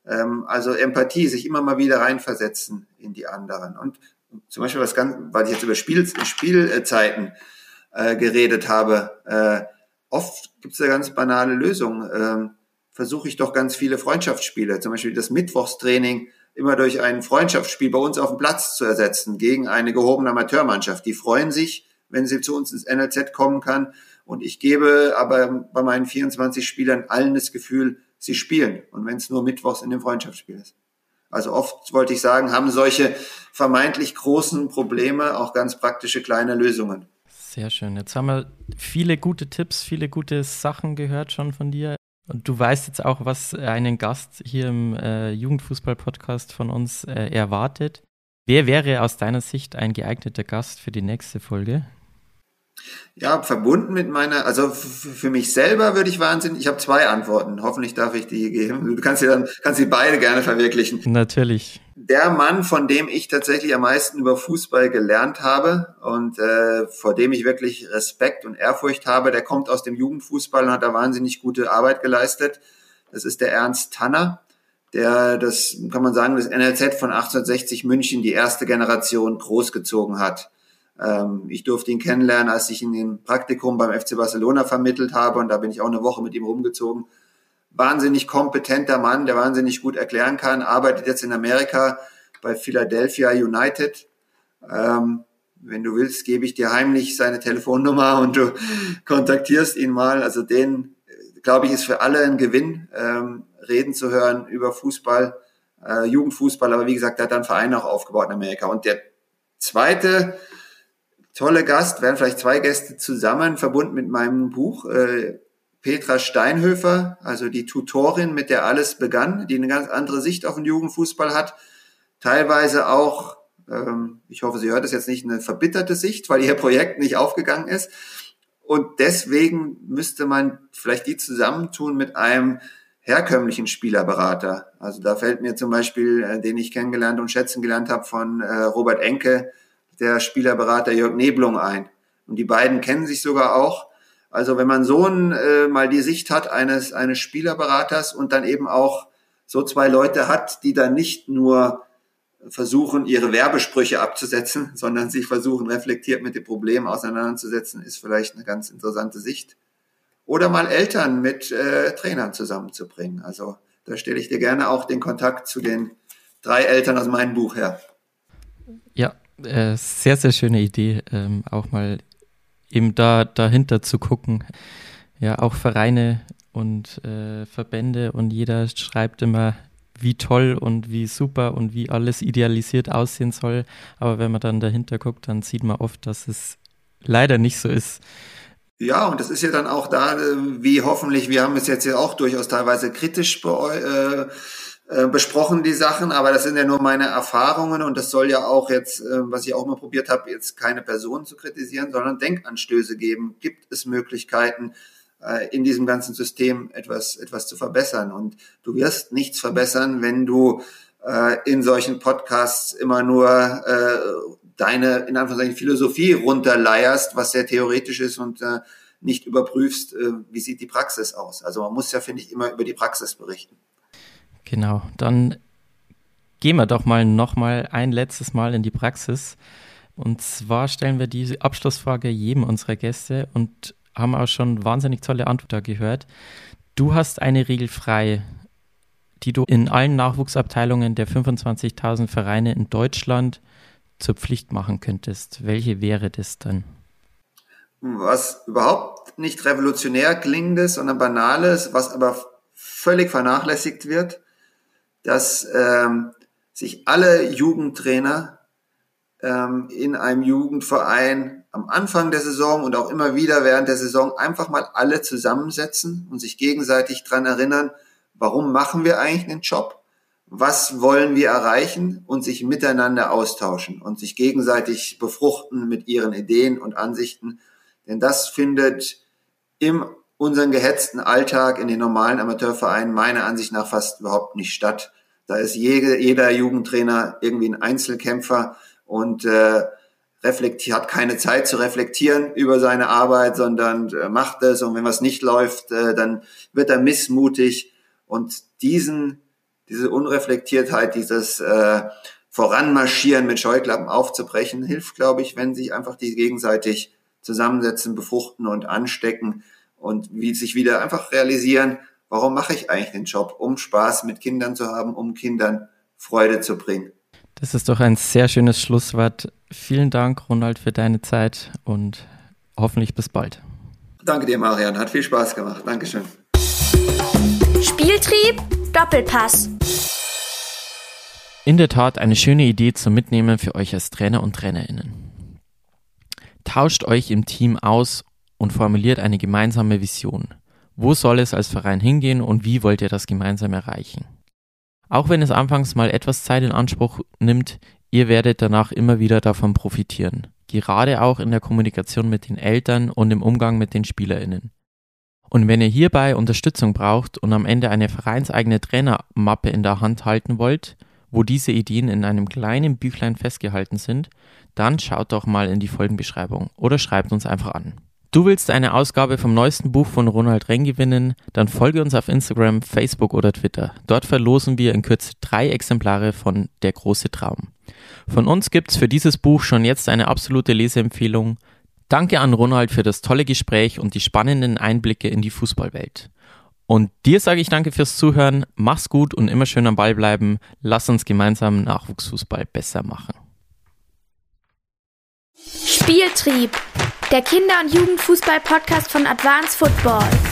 Ähm, also Empathie, sich immer mal wieder reinversetzen in die anderen. Und zum Beispiel was ganz, weil ich jetzt über Spiel, Spielzeiten äh, geredet habe. Äh, oft gibt es ja ganz banale Lösungen. Ähm, Versuche ich doch ganz viele Freundschaftsspiele, zum Beispiel das Mittwochstraining immer durch ein Freundschaftsspiel bei uns auf dem Platz zu ersetzen gegen eine gehobene Amateurmannschaft. Die freuen sich, wenn sie zu uns ins NLZ kommen kann. Und ich gebe aber bei meinen 24 Spielern allen das Gefühl, sie spielen. Und wenn es nur Mittwochs in dem Freundschaftsspiel ist. Also oft wollte ich sagen, haben solche vermeintlich großen Probleme auch ganz praktische kleine Lösungen. Sehr schön. Jetzt haben wir viele gute Tipps, viele gute Sachen gehört schon von dir. Und du weißt jetzt auch, was einen Gast hier im äh, Jugendfußball-Podcast von uns äh, erwartet. Wer wäre aus deiner Sicht ein geeigneter Gast für die nächste Folge? Ja, verbunden mit meiner, also für mich selber würde ich wahnsinnig, ich habe zwei Antworten, hoffentlich darf ich die geben. Du kannst sie dann, kannst sie beide gerne verwirklichen. Natürlich. Der Mann, von dem ich tatsächlich am meisten über Fußball gelernt habe und äh, vor dem ich wirklich Respekt und Ehrfurcht habe, der kommt aus dem Jugendfußball und hat da wahnsinnig gute Arbeit geleistet. Das ist der Ernst Tanner, der das, kann man sagen, das NLZ von 1860 München, die erste Generation großgezogen hat. Ähm, ich durfte ihn kennenlernen, als ich ihn im Praktikum beim FC Barcelona vermittelt habe und da bin ich auch eine Woche mit ihm rumgezogen. Wahnsinnig kompetenter Mann, der wahnsinnig gut erklären kann, arbeitet jetzt in Amerika bei Philadelphia United. Ähm, wenn du willst, gebe ich dir heimlich seine Telefonnummer und du kontaktierst ihn mal. Also den, glaube ich, ist für alle ein Gewinn, ähm, reden zu hören über Fußball, äh, Jugendfußball. Aber wie gesagt, der hat dann Verein auch aufgebaut in Amerika. Und der zweite, tolle Gast, werden vielleicht zwei Gäste zusammen, verbunden mit meinem Buch. Äh, Petra Steinhöfer, also die Tutorin, mit der alles begann, die eine ganz andere Sicht auf den Jugendfußball hat. Teilweise auch, ähm, ich hoffe, sie hört es jetzt nicht, eine verbitterte Sicht, weil ihr Projekt nicht aufgegangen ist. Und deswegen müsste man vielleicht die zusammentun mit einem herkömmlichen Spielerberater. Also da fällt mir zum Beispiel, äh, den ich kennengelernt und schätzen gelernt habe, von äh, Robert Enke, der Spielerberater Jörg Neblung ein. Und die beiden kennen sich sogar auch. Also wenn man so ein, äh, mal die Sicht hat eines, eines Spielerberaters und dann eben auch so zwei Leute hat, die dann nicht nur versuchen, ihre Werbesprüche abzusetzen, sondern sich versuchen, reflektiert mit dem Problem auseinanderzusetzen, ist vielleicht eine ganz interessante Sicht. Oder mal Eltern mit äh, Trainern zusammenzubringen. Also da stelle ich dir gerne auch den Kontakt zu den drei Eltern aus meinem Buch her. Äh, sehr, sehr schöne Idee, ähm, auch mal eben da dahinter zu gucken. Ja, auch Vereine und äh, Verbände und jeder schreibt immer, wie toll und wie super und wie alles idealisiert aussehen soll. Aber wenn man dann dahinter guckt, dann sieht man oft, dass es leider nicht so ist. Ja, und das ist ja dann auch da, äh, wie hoffentlich, wir haben es jetzt ja auch durchaus teilweise kritisch äh, äh, besprochen, die Sachen, aber das sind ja nur meine Erfahrungen und das soll ja auch jetzt, äh, was ich auch mal probiert habe, jetzt keine Person zu kritisieren, sondern Denkanstöße geben. Gibt es Möglichkeiten, äh, in diesem ganzen System etwas, etwas zu verbessern? Und du wirst nichts verbessern, wenn du in solchen Podcasts immer nur deine, in Anführungszeichen, Philosophie runterleierst, was sehr theoretisch ist und nicht überprüfst, wie sieht die Praxis aus. Also man muss ja, finde ich, immer über die Praxis berichten. Genau, dann gehen wir doch mal noch mal ein letztes Mal in die Praxis. Und zwar stellen wir diese Abschlussfrage jedem unserer Gäste und haben auch schon wahnsinnig tolle Antworten gehört. Du hast eine Regel frei, die du in allen Nachwuchsabteilungen der 25.000 Vereine in Deutschland zur Pflicht machen könntest. Welche wäre das dann? Was überhaupt nicht revolutionär klingendes, sondern banales, was aber völlig vernachlässigt wird, dass ähm, sich alle Jugendtrainer ähm, in einem Jugendverein am Anfang der Saison und auch immer wieder während der Saison einfach mal alle zusammensetzen und sich gegenseitig dran erinnern, warum machen wir eigentlich den Job? Was wollen wir erreichen und sich miteinander austauschen und sich gegenseitig befruchten mit ihren Ideen und Ansichten. Denn das findet im unseren gehetzten Alltag in den normalen Amateurvereinen meiner Ansicht nach fast überhaupt nicht statt. Da ist jede, jeder Jugendtrainer irgendwie ein Einzelkämpfer und äh, reflektiert, hat keine Zeit zu reflektieren über seine Arbeit, sondern äh, macht es und wenn was nicht läuft, äh, dann wird er missmutig und diesen, diese Unreflektiertheit, dieses äh, Voranmarschieren mit Scheuklappen aufzubrechen, hilft, glaube ich, wenn sich einfach die gegenseitig zusammensetzen, befruchten und anstecken und wie sich wieder einfach realisieren, warum mache ich eigentlich den Job? Um Spaß mit Kindern zu haben, um Kindern Freude zu bringen. Das ist doch ein sehr schönes Schlusswort. Vielen Dank, Ronald, für deine Zeit und hoffentlich bis bald. Danke dir, Marian. Hat viel Spaß gemacht. Dankeschön. Spieltrieb, Doppelpass. In der Tat eine schöne Idee zum Mitnehmen für euch als Trainer und Trainerinnen. Tauscht euch im Team aus und formuliert eine gemeinsame Vision. Wo soll es als Verein hingehen und wie wollt ihr das gemeinsam erreichen? Auch wenn es anfangs mal etwas Zeit in Anspruch nimmt, ihr werdet danach immer wieder davon profitieren. Gerade auch in der Kommunikation mit den Eltern und im Umgang mit den SpielerInnen. Und wenn ihr hierbei Unterstützung braucht und am Ende eine vereinseigene Trainermappe in der Hand halten wollt, wo diese Ideen in einem kleinen Büchlein festgehalten sind, dann schaut doch mal in die Folgenbeschreibung oder schreibt uns einfach an. Du willst eine Ausgabe vom neuesten Buch von Ronald Reng gewinnen? Dann folge uns auf Instagram, Facebook oder Twitter. Dort verlosen wir in Kürze drei Exemplare von Der große Traum. Von uns gibt's für dieses Buch schon jetzt eine absolute Leseempfehlung. Danke an Ronald für das tolle Gespräch und die spannenden Einblicke in die Fußballwelt. Und dir sage ich danke fürs Zuhören, mach's gut und immer schön am Ball bleiben. Lass uns gemeinsam Nachwuchsfußball besser machen. Spieltrieb, der Kinder- und Jugendfußball-Podcast von Advanced Football.